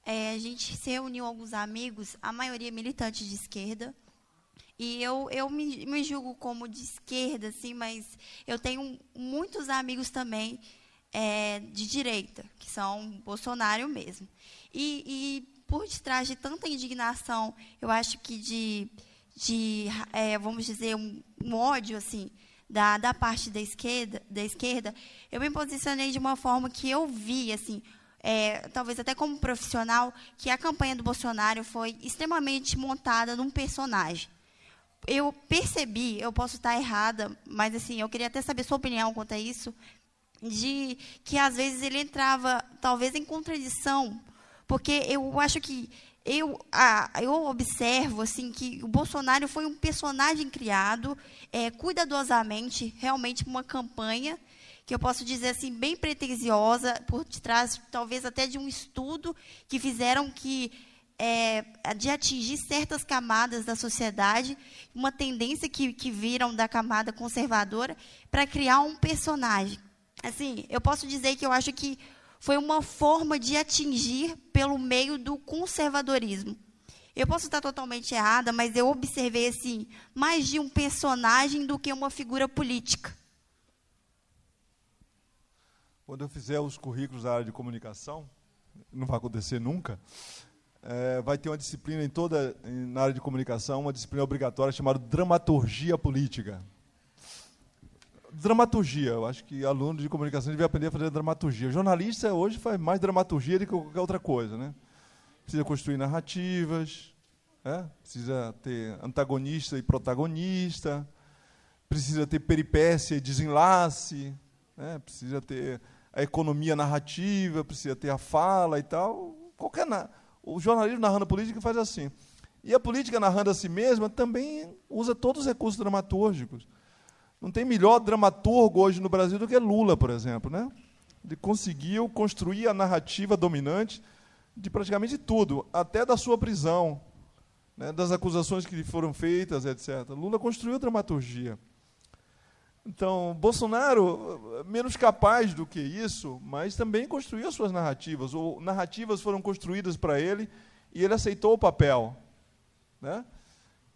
é, a gente se reuniu alguns amigos, a maioria militante de esquerda. E eu, eu me, me julgo como de esquerda, assim, mas eu tenho muitos amigos também é, de direita, que são Bolsonaro mesmo. E, e por detrás de tanta indignação, eu acho que de de, é, vamos dizer, um, um, ódio assim da, da parte da esquerda, da esquerda, eu me posicionei de uma forma que eu vi, assim, é, talvez até como profissional, que a campanha do Bolsonaro foi extremamente montada num personagem. Eu percebi, eu posso estar errada, mas assim, eu queria até saber sua opinião quanto a isso, de que às vezes ele entrava talvez em contradição, porque eu acho que eu, eu observo assim que o Bolsonaro foi um personagem criado é, cuidadosamente, realmente uma campanha que eu posso dizer assim bem pretensiosa por detrás talvez até de um estudo que fizeram que é, de atingir certas camadas da sociedade, uma tendência que, que viram da camada conservadora para criar um personagem. Assim, eu posso dizer que eu acho que foi uma forma de atingir pelo meio do conservadorismo. Eu posso estar totalmente errada, mas eu observei assim, mais de um personagem do que uma figura política. Quando eu fizer os currículos da área de comunicação, não vai acontecer nunca, é, vai ter uma disciplina em toda na área de comunicação, uma disciplina obrigatória chamada dramaturgia política dramaturgia. Eu acho que aluno de comunicação devia aprender a fazer dramaturgia. Jornalista hoje faz mais dramaturgia do que qualquer outra coisa, né? Precisa construir narrativas, né? precisa ter antagonista e protagonista, precisa ter peripécia e desenlace, né? precisa ter a economia narrativa, precisa ter a fala e tal. Qualquer na... O jornalismo narrando política faz assim. E a política narrando a si mesma também usa todos os recursos dramatúrgicos. Não tem melhor dramaturgo hoje no Brasil do que Lula, por exemplo. Né? Ele conseguiu construir a narrativa dominante de praticamente tudo, até da sua prisão, né, das acusações que lhe foram feitas, etc. Lula construiu a dramaturgia. Então, Bolsonaro, menos capaz do que isso, mas também construiu as suas narrativas, ou narrativas foram construídas para ele e ele aceitou o papel. Né?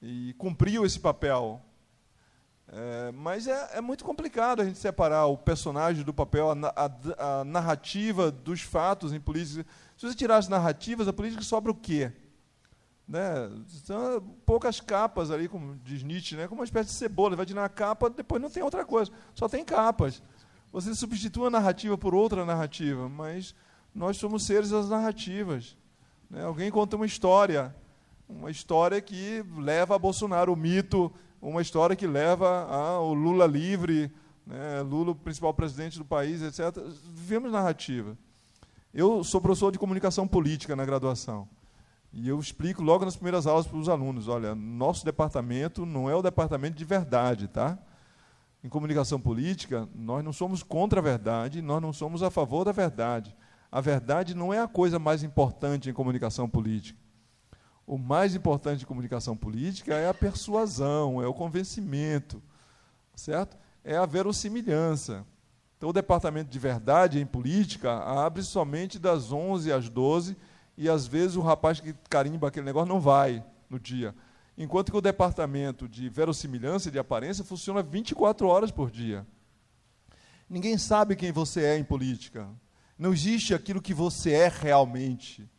E cumpriu esse papel. É, mas é, é, muito complicado a gente separar o personagem do papel, a, a, a, narrativa dos fatos em política. Se você tirar as narrativas, a política sobra o quê? Né? São poucas capas ali, como diz Nietzsche, né? como uma espécie de cebola. Vai tirar a capa, depois não tem outra coisa. Só tem capas. Você substitui a narrativa por outra narrativa, mas nós somos seres das narrativas. Né? Alguém conta uma história, uma história que leva a Bolsonaro, o mito uma história que leva ao Lula livre, né, Lula, principal presidente do país, etc. Vivemos narrativa. Eu sou professor de comunicação política na graduação. E eu explico logo nas primeiras aulas para os alunos: olha, nosso departamento não é o departamento de verdade, tá? Em comunicação política, nós não somos contra a verdade, nós não somos a favor da verdade. A verdade não é a coisa mais importante em comunicação política. O mais importante de comunicação política é a persuasão, é o convencimento, certo? É a verossimilhança. Então, o departamento de verdade em política abre somente das 11 às 12 e, às vezes, o rapaz que carimba aquele negócio não vai no dia. Enquanto que o departamento de verossimilhança e de aparência funciona 24 horas por dia. Ninguém sabe quem você é em política. Não existe aquilo que você é realmente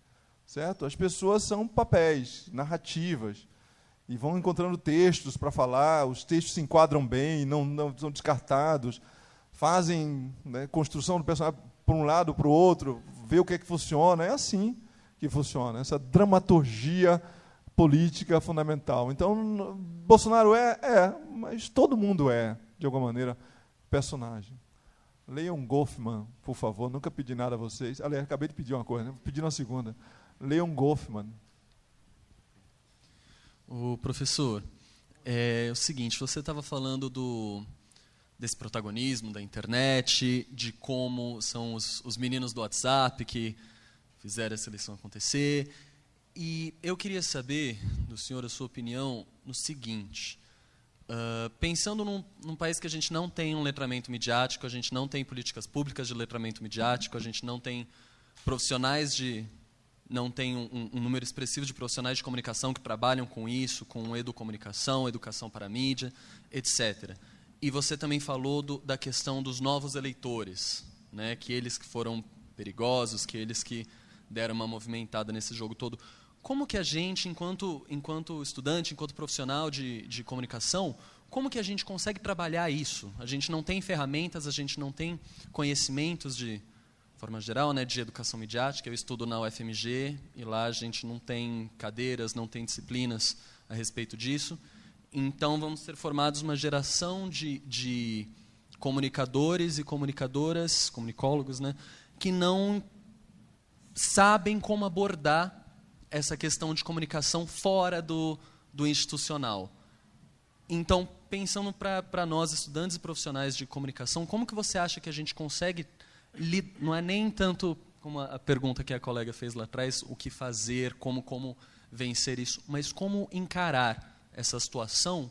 certo? As pessoas são papéis, narrativas, e vão encontrando textos para falar, os textos se enquadram bem, não, não são descartados, fazem né, construção do personagem para um lado, para o outro, vê o que é que funciona, é assim que funciona, essa dramaturgia política fundamental. Então, Bolsonaro é, é, mas todo mundo é, de alguma maneira, personagem. Leiam Goffman, por favor. Nunca pedi nada a vocês. Aliás, acabei de pedir uma coisa, né? pedi na segunda. Leiam Goffman. O professor, é o seguinte, você estava falando do desse protagonismo da internet, de como são os, os meninos do WhatsApp que fizeram essa eleição acontecer. E eu queria saber do senhor a sua opinião no seguinte: uh, pensando num, num, país que a gente não tem um letramento midiático, a gente não tem políticas públicas de letramento midiático, a gente não tem profissionais de. Não tem um, um número expressivo de profissionais de comunicação que trabalham com isso, com educomunicação, educação para mídia, etc. E você também falou do, da questão dos novos eleitores, né, que eles que foram perigosos, que eles que deram uma movimentada nesse jogo todo. Como que a gente, enquanto, enquanto estudante, enquanto profissional de, de comunicação, como que a gente consegue trabalhar isso? A gente não tem ferramentas, a gente não tem conhecimentos de forma geral, né, de educação midiática. Eu estudo na UFMG e lá a gente não tem cadeiras, não tem disciplinas a respeito disso. Então vamos ser formados uma geração de, de comunicadores e comunicadoras, comunicólogos, né, que não sabem como abordar essa questão de comunicação fora do, do institucional. Então, pensando para nós, estudantes e profissionais de comunicação, como que você acha que a gente consegue, não é nem tanto como a pergunta que a colega fez lá atrás, o que fazer, como, como vencer isso, mas como encarar essa situação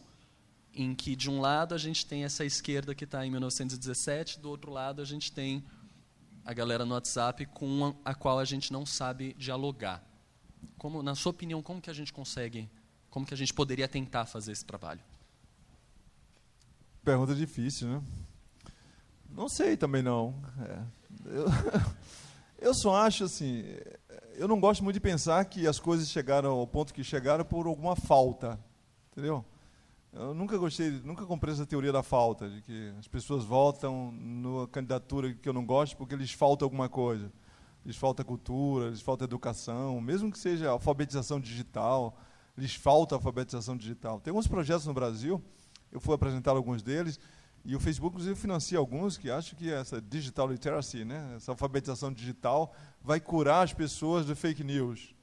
em que, de um lado, a gente tem essa esquerda que está em 1917, do outro lado, a gente tem a galera no WhatsApp com a, qual a gente não sabe dialogar. Como, na sua opinião, como que a gente consegue, como que a gente poderia tentar fazer esse trabalho? Pergunta difícil, né? Não sei também não. É. Eu, <laughs> eu só acho assim, eu não gosto muito de pensar que as coisas chegaram ao ponto que chegaram por alguma falta, entendeu? Eu nunca gostei, nunca comprei essa teoria da falta, de que as pessoas votam numa candidatura que eu não gosto porque lhes falta alguma coisa lhes falta cultura, lhes falta educação, mesmo que seja alfabetização digital, lhes falta alfabetização digital. Tem alguns projetos no Brasil, eu fui apresentar alguns deles, e o Facebook, inclusive, financia alguns que acham que essa digital literacy, né, essa alfabetização digital, vai curar as pessoas de fake news.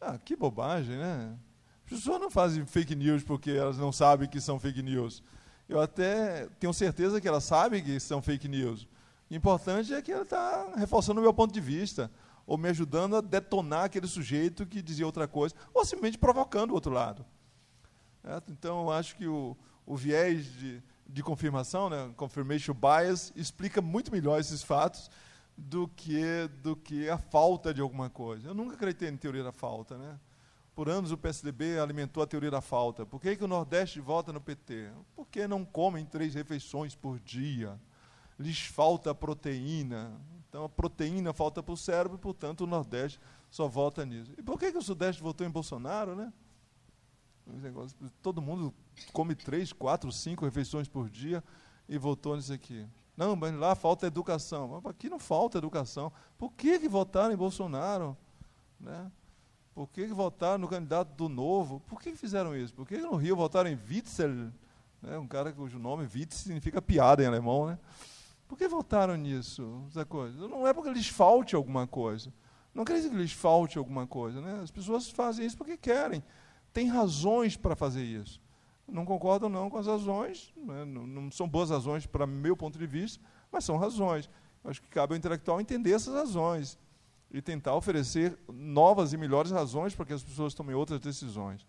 Ah, que bobagem, né? As pessoas não fazem fake news porque elas não sabem que são fake news. Eu até tenho certeza que elas sabem que são fake news, o importante é que ela está reforçando o meu ponto de vista, ou me ajudando a detonar aquele sujeito que dizia outra coisa, ou simplesmente provocando o outro lado. Certo? Então, eu acho que o, o viés de, de confirmação, né, confirmation bias, explica muito melhor esses fatos do que, do que a falta de alguma coisa. Eu nunca acreditei em teoria da falta. Né? Por anos o PSDB alimentou a teoria da falta. Por que, que o Nordeste vota no PT? Porque não comem três refeições por dia lhes falta proteína. Então a proteína falta para o cérebro, portanto o Nordeste só vota nisso. E por que, que o Sudeste votou em Bolsonaro, né? Todo mundo come três, quatro, cinco refeições por dia e votou nisso aqui. Não, mas lá falta educação. Aqui não falta educação. Por que, que votaram em Bolsonaro? Né? Por que, que votaram no candidato do Novo? Por que, que fizeram isso? Por que, que no Rio votaram em Witzel? Né? Um cara cujo nome Witzel significa piada em alemão, né? Por que votaram nisso? Essa coisa? Não é porque lhes falte alguma coisa. Não quer dizer que lhes falte alguma coisa. Né? As pessoas fazem isso porque querem. Tem razões para fazer isso. Não concordo não com as razões. Né? Não, não, são boas razões para meu ponto de vista, mas são razões. Acho que cabe ao intelectual entender essas razões e tentar oferecer novas e melhores razões para que as pessoas tomem outras decisões.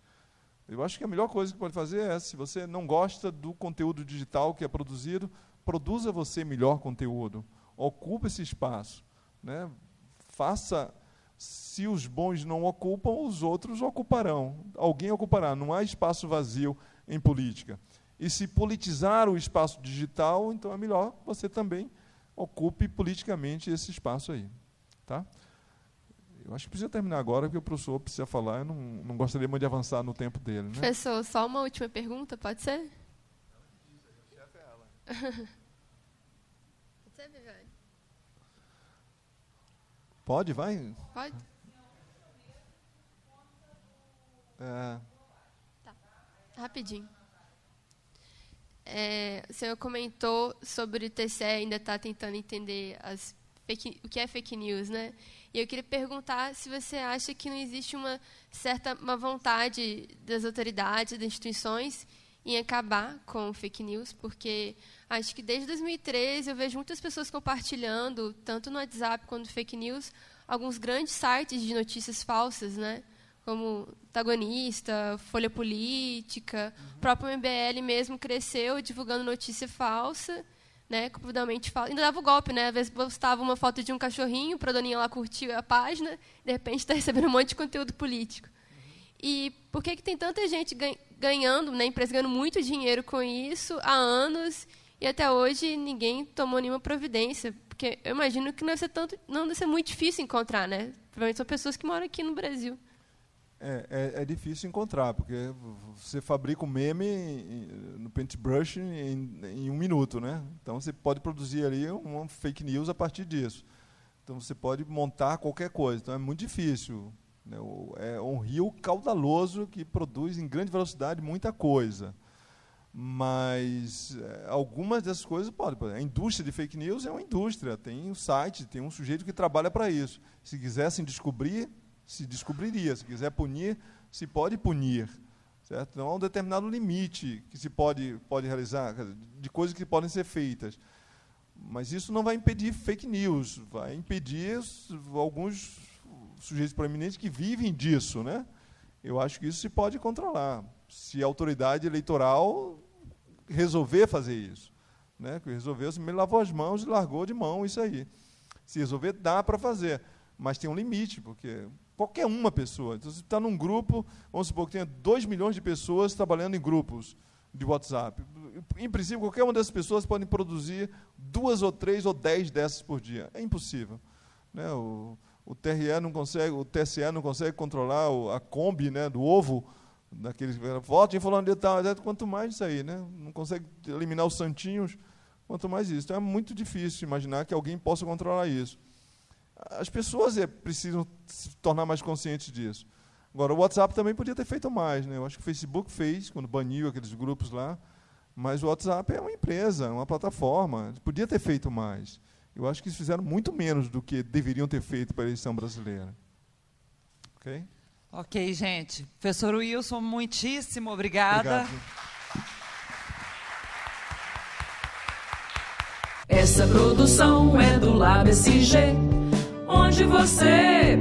Eu acho que a melhor coisa que pode fazer é, se você não gosta do conteúdo digital que é produzido, produza você melhor conteúdo, ocupe esse espaço, né? Faça se os bons não ocupam, os outros ocuparão. Alguém ocupará. Não há espaço vazio em política. E se politizar o espaço digital, então é melhor você também ocupe politicamente esse espaço aí. Tá? Eu acho que precisa terminar agora, porque o professor precisa falar. Eu não, não gostaria muito de avançar no tempo dele. Né? Professor, só uma última pergunta, pode ser? <laughs> Pode, vai? Pode. É. Tá. Rapidinho. É, o senhor comentou sobre o TCE ainda está tentando entender as fake, o que é fake news, né? E eu queria perguntar se você acha que não existe uma certa uma vontade das autoridades, das instituições, em acabar com fake news, porque acho que desde 2013 eu vejo muitas pessoas compartilhando, tanto no WhatsApp quanto no fake news, alguns grandes sites de notícias falsas, né? como Tagonista, Folha Política, uhum. o próprio MBL mesmo cresceu divulgando notícia falsa, né, completamente falsa. Ainda dava o golpe, né? Às vezes postava uma foto de um cachorrinho para a doninha lá curtir a página, de repente está <laughs> recebendo um monte de conteúdo político. E por que, que tem tanta gente ganhando, né, empresa ganhando muito dinheiro com isso há anos e até hoje ninguém tomou nenhuma providência? Porque eu imagino que não deve ser, tanto, não deve ser muito difícil encontrar, né? Provavelmente são pessoas que moram aqui no Brasil. É, é, é, difícil encontrar, porque você fabrica um meme no Paintbrush em, em, um minuto, né? Então você pode produzir ali uma fake news a partir disso. Então você pode montar qualquer coisa. Então é muito difícil. Né? É um rio caudaloso que produz em grande velocidade muita coisa. Mas é, algumas dessas coisas podem. A indústria de fake news é uma indústria, tem um site, tem um sujeito que trabalha para isso. Se quisessem descobrir, se descobriria. Se quiser punir, se pode punir. Certo? Então, há um determinado limite que se pode, pode realizar, de coisas que podem ser feitas. Mas isso não vai impedir fake news, vai impedir alguns sujeitos proeminentes que vivem disso. Né? Eu acho que isso se pode controlar. Se a autoridade eleitoral resolver fazer isso. Né? Que resolveu, se me lavou as mãos e largou de mão isso aí. Se resolver, dá para fazer. Mas tem um limite, porque Qualquer uma pessoa. Então, você está num grupo, vamos supor que tenha 2 milhões de pessoas trabalhando em grupos de WhatsApp. Em princípio, qualquer uma dessas pessoas pode produzir duas ou três ou dez dessas por dia. É impossível. Né? O, o TRE não consegue, o TSE não consegue controlar a Kombi né, do ovo, daqueles votem falando de tal, quanto mais isso aí, né? Não consegue eliminar os santinhos, quanto mais isso. Então é muito difícil imaginar que alguém possa controlar isso. As pessoas é, precisam se tornar mais conscientes disso. Agora, o WhatsApp também podia ter feito mais. Né? Eu acho que o Facebook fez, quando baniu aqueles grupos lá. Mas o WhatsApp é uma empresa, uma plataforma. Podia ter feito mais. Eu acho que eles fizeram muito menos do que deveriam ter feito para a eleição brasileira. Ok? Ok, gente. Professor Wilson, muitíssimo obrigada. Obrigado. Essa produção é do Lab SG onde você